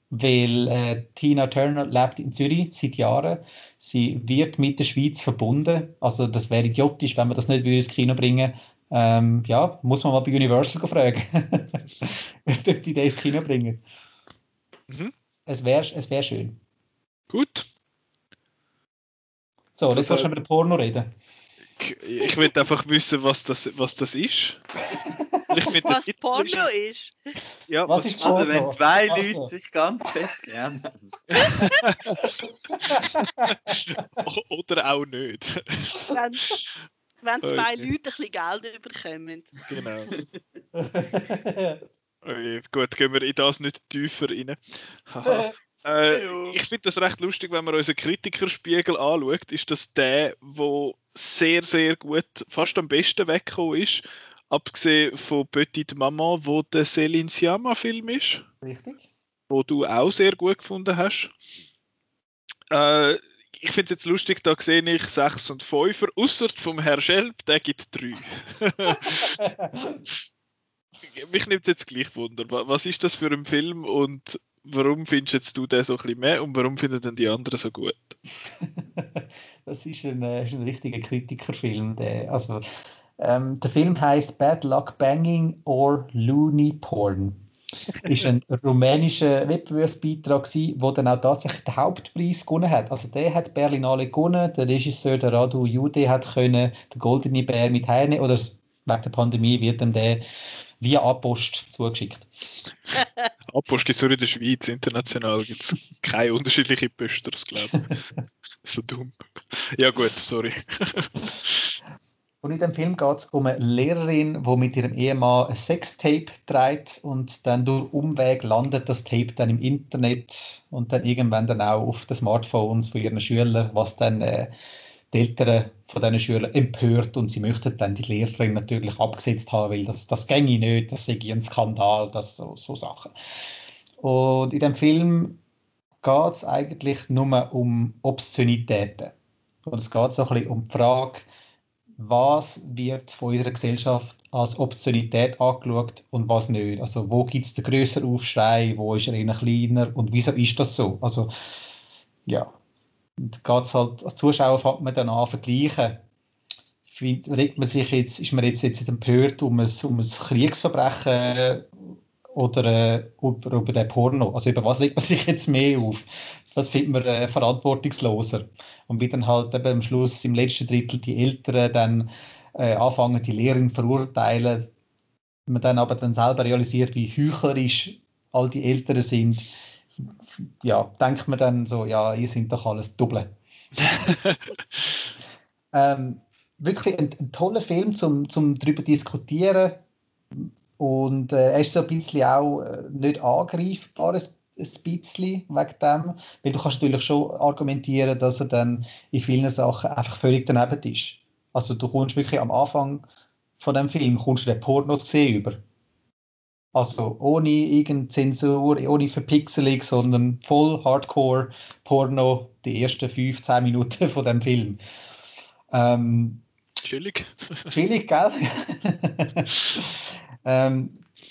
weil äh, Tina Turner lebt in Zürich seit Jahren. Sie wird mit der Schweiz verbunden. Also das wäre idiotisch, wenn man das nicht ins Kino bringen ähm, ja, muss man mal bei Universal fragen, ob die das ins Kino bringen. Mhm. Es wäre es wär schön. Gut. So, jetzt sollst du über Porno reden. Ich will einfach wissen, was das, was das ist. Ich find, was Porno ist. Ja, was, was ist also, Porno? wenn zwei also. Leute sich ganz fest lernen. Oder auch nicht. Wenn, wenn zwei okay. Leute ein bisschen Geld überkommen. Genau. Okay, gut, gehen wir in das nicht tiefer rein. Äh, ich finde das recht lustig, wenn man unseren Kritikerspiegel anschaut, ist das der, wo sehr, sehr gut, fast am besten weggekommen ist abgesehen von Petite Maman, wo der Céline Sciamma Film ist. Richtig. Wo du auch sehr gut gefunden hast. Äh, ich finde es jetzt lustig, da sehe ich 6 und 5, außer vom Herr Schelp, der gibt 3. Mich nimmt es jetzt gleich Wunder. Was ist das für ein Film und warum findest du den so ein bisschen mehr und warum finden denn die anderen so gut? das ist ein, äh, ist ein richtiger Kritikerfilm. Der, also, ähm, der Film heißt Bad Luck Banging or Looney Porn. ist ein rumänischer Wettbewerbsbeitrag der dann auch tatsächlich den Hauptpreis gewonnen hat. Also der hat Berlinale gewonnen, der Regisseur der Radu Jude hat können den Goldene Bär mit heimnehmen oder wegen der Pandemie wird dann der via Apost zugeschickt. Apost gibt es nur in der Schweiz, international gibt es keine unterschiedlichen Posters, glaube ich. so dumm. Ja gut, sorry. Und in dem Film geht es um eine Lehrerin, die mit ihrem Ehemann ein Sextape trägt und dann durch Umweg landet das Tape dann im Internet und dann irgendwann dann auch auf den Smartphones von ihren Schülern, was dann äh, die Eltern von diesen Schülern empört und sie möchten dann die Lehrerin natürlich abgesetzt haben, weil das, das ginge nicht, das sei ein Skandal, das so, so Sachen. Und in dem Film geht es eigentlich nur um Obszönitäten. Und es geht so ein bisschen um die Frage, was wird von unserer Gesellschaft als Optionalität angeschaut und was nicht. Also wo gibt es den größeren Aufschrei, wo ist er eher kleiner und wieso ist das so? Also ja, und geht's halt, als Zuschauer fängt man dann an vergleichen. Find, regt man sich jetzt, ist man jetzt, jetzt empört um ein, um ein Kriegsverbrechen oder äh, über, über den Porno? Also über was legt man sich jetzt mehr auf? Das findet man äh, verantwortungsloser. Und wie dann halt eben am Schluss im letzten Drittel die Eltern dann äh, anfangen, die Lehrerin verurteilen, man dann aber dann selber realisiert, wie heuchlerisch all die Eltern sind, ja, denkt man dann so, ja, ihr sind doch alles Double. ähm, wirklich ein, ein, toller Film zum, zum darüber diskutieren und äh, er ist so ein bisschen auch äh, nicht angreifbar, ein, ein bisschen wegen dem, weil du kannst natürlich schon argumentieren, dass er dann in vielen Sachen einfach völlig daneben ist. Also du kommst wirklich am Anfang von dem Film, kommst du den Porno sehen über. Also ohne irgendeine Zensur, ohne Verpixelung, sondern voll Hardcore Porno die ersten 15 Minuten von dem Film. Ähm, chillig. Chillig, gell? ähm,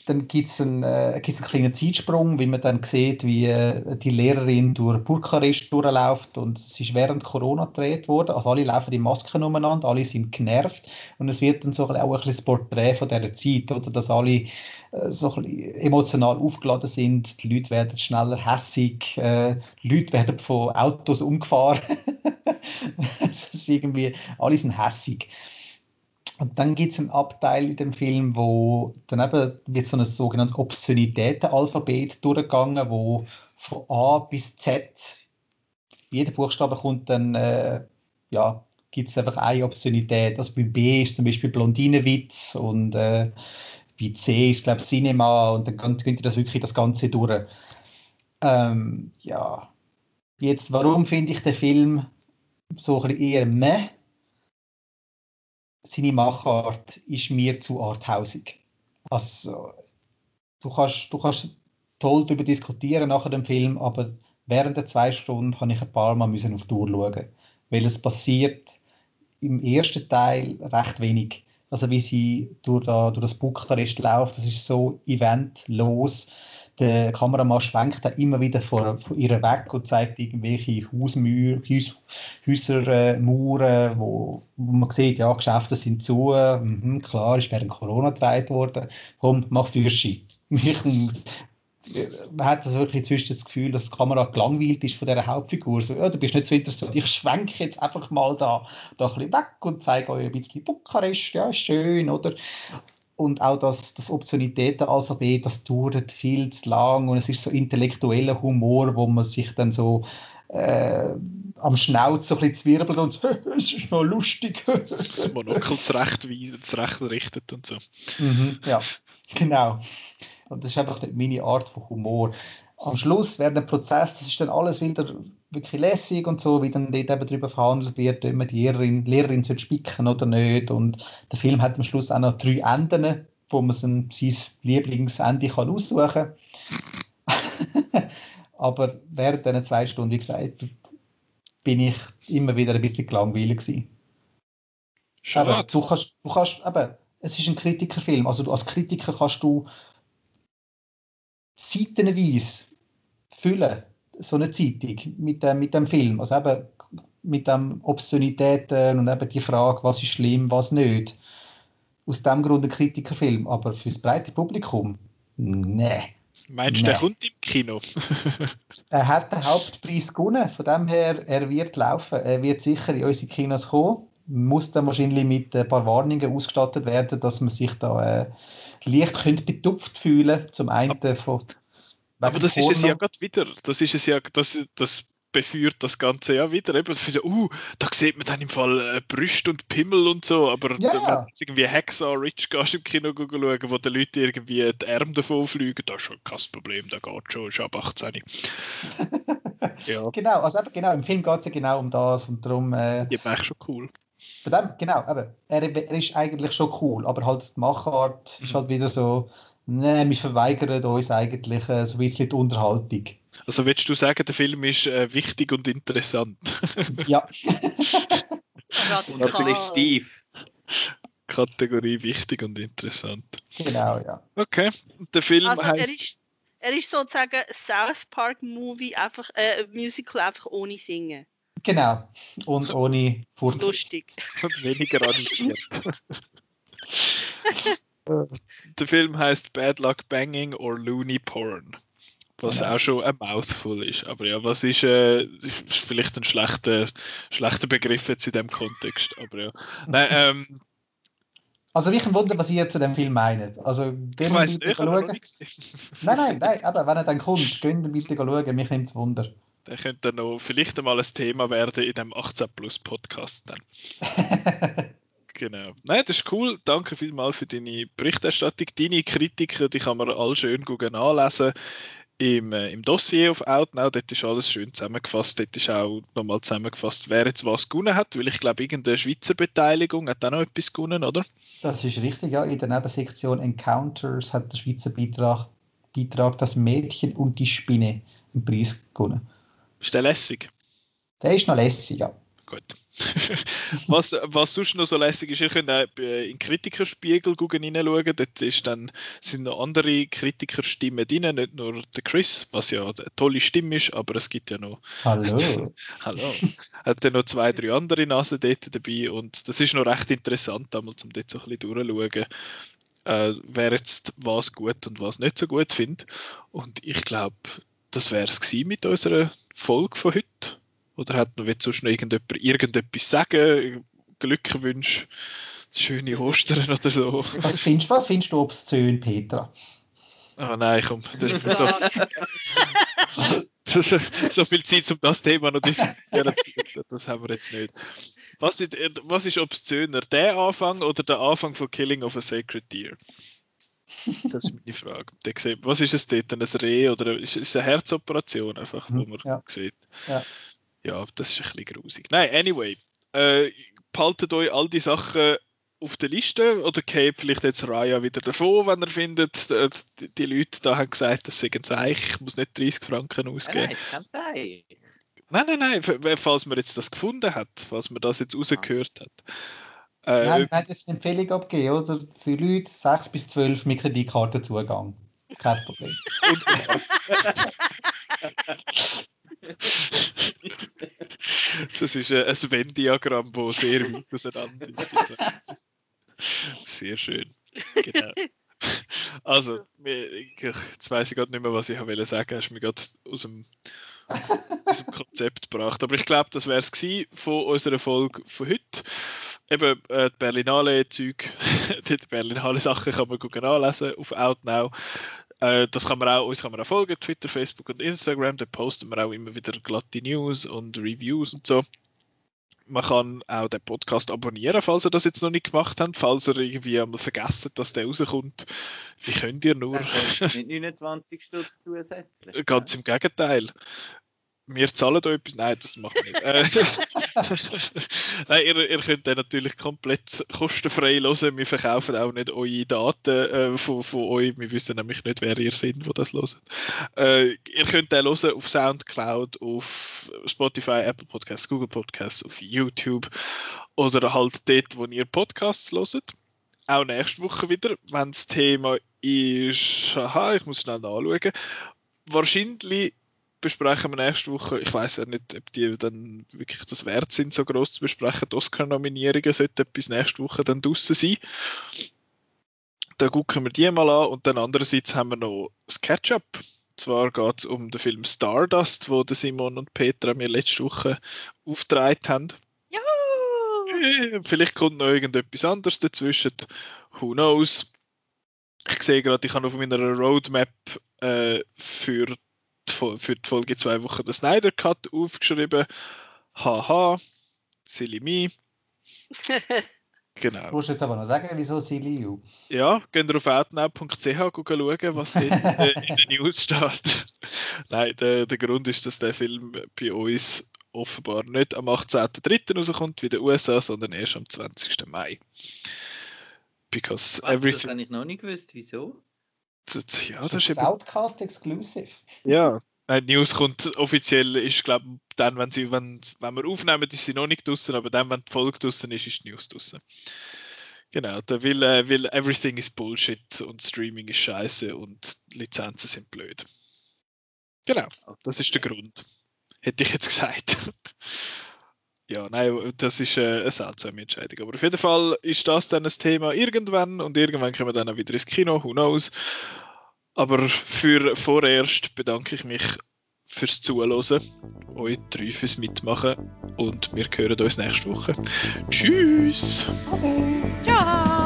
dann gibt es einen, äh, einen kleinen Zeitsprung, wie man dann sieht, wie äh, die Lehrerin durch Bukarest durchläuft und es ist während Corona gedreht worden. Also alle laufen die Masken umeinander, alle sind genervt und es wird dann so auch ein das Porträt von dieser Zeit, oder, dass alle äh, so emotional aufgeladen sind, die Leute werden schneller hässig, äh, die Leute werden von Autos umgefahren. es ist irgendwie, alle sind hässig. Und dann gibt es einen Abteil in dem Film, wo dann eben wird so ein sogenanntes Obszönitätenalphabet durchgegangen, wo von A bis Z jeder Buchstabe kommt dann, äh, ja, gibt es einfach eine Obszönität. Also bei B ist zum Beispiel Blondinenwitz und äh, bei C ist, glaube ich, Cinema und dann könnt, könnt ihr das wirklich das Ganze durch. Ähm, ja, jetzt, warum finde ich den Film so ein bisschen eher meh? Seine Machart ist mir zu arthausig. Also, du kannst, du kannst toll darüber diskutieren nach dem Film, aber während der zwei Stunden habe ich ein paar Mal müssen auf die Uhr schauen, weil es passiert im ersten Teil recht wenig. Also wie sie durch, da, durch das Bukarest läuft, das ist so eventlos der Kameramann schwenkt dann immer wieder von, von ihr weg und zeigt irgendwelche Hausmauer, Haus, Häusermauern, äh, wo, wo man sieht, ja, Geschäfte sind zu, mhm, klar, ist während Corona gedreht worden, komm, mach Fürschi. man hat das wirklich zwischen das Gefühl, dass die Kamera gelangweilt ist von dieser Hauptfigur. So, ja, du bist nicht so interessant. Ich schwenke jetzt einfach mal da, da ein bisschen weg und zeige euch ein bisschen Bukarest. Ja, schön, oder? Und auch das, das Optionitätenalphabet, das dauert viel zu lang und es ist so intellektueller Humor, wo man sich dann so äh, am Schnauz so ein bisschen zwirbelt und so, es ist noch lustig. das Monokel zurecht, zurecht richtet und so. Mhm, ja, genau. Und das ist einfach nicht meine Art von Humor am Schluss während dem Prozess, das ist dann alles wieder wirklich lässig und so, wie dann dort eben darüber verhandelt wird, ob man die Lehrerin, Lehrerin soll spicken oder nicht. Und der Film hat am Schluss auch noch drei Enden, wo man sein, sein Lieblingsende kann aussuchen kann. Aber während diesen zwei Stunden, wie gesagt, bin ich immer wieder ein bisschen gelangweilt gewesen. Aber du kannst, du kannst, eben, es ist ein Kritikerfilm, also du, als Kritiker kannst du seitenweise füllen, so eine Zeitung mit dem, mit dem Film. Also eben mit dem Obszönitäten und eben die Frage, was ist schlimm, was nicht. Aus dem Grund ein Kritikerfilm, aber fürs breite Publikum, nee. Meinst du, nee. der kommt im Kino? er hat den Hauptpreis gewonnen, von dem her, er wird laufen. Er wird sicher in unsere Kinos kommen. Muss dann wahrscheinlich mit ein paar Warnungen ausgestattet werden, dass man sich da äh, leicht könnte betupft fühlen. Zum einen von aber das ist es ja gerade wieder. Das ist es ja, das, das beführt das Ganze ja wieder. Eben, uh, da sieht man dann im Fall äh, Brüste und Pimmel und so, aber ja. wenn du irgendwie Hacksaw Rich gehst im Kino schauen, wo die Leute irgendwie die Arme davon fliegen, da ist schon kein Problem, da geht schon, ist ab 18. ja. Genau, also eben, genau, im Film geht es ja genau um das und darum... Äh, ja, wäre schon cool. Von dem, genau, eben, er, er, ist eigentlich schon cool, aber halt die Machart mhm. ist halt wieder so Nein, wir verweigern uns eigentlich äh, so ein bisschen die Unterhaltung. Also willst du sagen, der Film ist äh, wichtig und interessant? ja. Natürlich Steve. Kategorie wichtig und interessant. Genau, ja. Okay. Der Film also, heißt... Er ist, er ist sozusagen South Park Movie, einfach äh, Musical einfach ohne Singen. Genau. Und so. ohne Furz. Lustig. Und weniger animiert. Der Film heißt Bad Luck Banging or Looney Porn. Was ja. auch schon ein Mouthful ist. Aber ja, was ist, äh, ist vielleicht ein schlechter, schlechter Begriff jetzt in dem Kontext. Aber ja. Nein, ähm, also mich wundert, was ihr zu dem Film meint. Also, ich weiß nicht, schauen. Nein, nein, nein, aber wenn er dann kommt, gehen wir bitte schauen, mich nimmt es Wunder. Der könnte noch vielleicht einmal ein Thema werden in dem 18 Plus Podcast dann. Genau. Nein, das ist cool. Danke vielmals für deine Berichterstattung. Deine Kritiken, die kann man all schön anlesen im, äh, im Dossier auf Outnow. Dort ist alles schön zusammengefasst. Dort ist auch nochmal zusammengefasst, wer jetzt was gewonnen hat, weil ich glaube, irgendeine Schweizer Beteiligung hat auch noch etwas gewonnen, oder? Das ist richtig, ja. In der Nebensektion Encounters hat der Schweizer Beitrag, Beitrag Das Mädchen und die Spinne einen Preis gewonnen. Ist der lässig? Der ist noch lässig, ja. Gut. was, was sonst noch so lässig ist, ihr könnt auch in den Kritikerspiegel reinschauen. Dort ist dann, sind noch andere Kritikerstimmen drin, nicht nur der Chris, was ja eine tolle Stimme ist, aber es gibt ja noch. Hallo. Hallo. Hat ja noch zwei, drei andere Nasen dort dabei und das ist noch recht interessant, einmal zum dort so ein bisschen durchschauen äh, wer jetzt was gut und was nicht so gut findet. Und ich glaube, das wäre es mit unserer Folge von heute. Oder hat noch sonst noch irgendjemand irgendetwas sagen? Glückwünsche, schöne Ostern oder so. Was findest, was findest du obszön, Petra? Ah oh nein, komm. So, so, so, viel Zeit, um das Thema noch diskutieren. Das haben wir jetzt nicht. Was ist, was ist obszöner? Der Anfang oder der Anfang von Killing of a Sacred Deer? Das ist meine Frage. Was ist es dort? Ein Reh oder ist es eine Herzoperation einfach, wo man ja. sieht? Ja. ja, das ist ein bisschen grusig. Nein, anyway. Äh, behaltet euch all die Sachen auf der Liste oder geht vielleicht jetzt Raya wieder davon, wenn er findet, äh, die, die Leute da haben gesagt, das sei ein Zeich, ich muss nicht 30 Franken ausgeben. Nein, kein Zeich. Nein, nein, nein, falls man jetzt das gefunden hat, falls man das jetzt rausgehört hat. Äh, Nein, wir haben jetzt eine Empfehlung abgegeben, oder? Für Leute 6 bis 12 mit Kreditkartenzugang. Kein Problem. das ist ein Venn-Diagramm, das sehr weit auseinander ist. Sehr schön. Genau. Also, jetzt weiß ich gerade nicht mehr, was ich sagen wollte. Hast du mir gerade aus dem, aus dem Konzept gebracht. Aber ich glaube, das wäre es von unserer Folge von heute eben äh, die Berlinale-Zeug, die Berlinale-Sachen kann man gucken anlesen auf Outnow. Äh, das kann man auch, uns kann man auch folgen, Twitter, Facebook und Instagram. Da posten wir auch immer wieder glatte News und Reviews und so. Man kann auch den Podcast abonnieren, falls ihr das jetzt noch nicht gemacht habt. Falls ihr irgendwie einmal vergessen, dass der rauskommt. Wie könnt ihr nur? Mit 29 Stutz zusätzlich. Ganz im Gegenteil wir zahlen da etwas. Nein, das machen wir nicht. Nein, ihr, ihr, könnt den natürlich komplett kostenfrei hören. Wir verkaufen auch nicht eure Daten äh, von, von euch. Wir wissen nämlich nicht, wer ihr seid, wo das hört. Äh, ihr könnt den hören auf Soundcloud, auf Spotify, Apple Podcasts, Google Podcasts, auf YouTube oder halt dort, wo ihr Podcasts hört. Auch nächste Woche wieder, wenn das Thema ist, aha, ich muss schnell nachschauen. Wahrscheinlich besprechen wir nächste Woche. Ich weiß ja nicht, ob die dann wirklich das wert sind, so groß zu besprechen. Die Oscar-Nominierungen sollten bis nächste Woche dann draußen sein. Da gucken wir die mal an und dann andererseits haben wir noch das Catch-up. Zwar geht es um den Film Stardust, wo Simon und Petra mir letzte Woche aufgetragen haben. Ja! Vielleicht kommt noch irgendetwas anderes dazwischen. Who knows? Ich sehe gerade, ich habe auf meiner Roadmap äh, für für die Folge zwei Wochen den Snyder Cut aufgeschrieben. Haha, silly me. Genau. Du musst jetzt aber noch sagen, wieso Silly You? Ja, geht auf outnow.ch schauen, was in, in den News steht. Nein, der, der Grund ist, dass der Film bei uns offenbar nicht am 18.03. rauskommt wie der USA, sondern erst am 20. Mai. Because was, everything... Das habe ich noch nicht gewusst, wieso? Ja, das, ist Outcast Exclusive. Ja. Nein, die News kommt offiziell, ist glaube dann, wenn sie, wenn, wenn wir aufnehmen, ist sie noch nicht draußen, aber dann, wenn die Folge draußen ist, ist die News draußen. Genau, da will, äh, will everything is Bullshit und Streaming ist scheiße und Lizenzen sind blöd. Genau, das ist der Grund. Hätte ich jetzt gesagt. Ja, nein, das ist äh, eine seltsame Entscheidung. Aber auf jeden Fall ist das dann ein Thema irgendwann und irgendwann kommen wir dann auch wieder ins Kino, who knows. Aber für vorerst bedanke ich mich fürs Zuhören, euch drei fürs Mitmachen und wir hören uns nächste Woche. Tschüss! Ciao!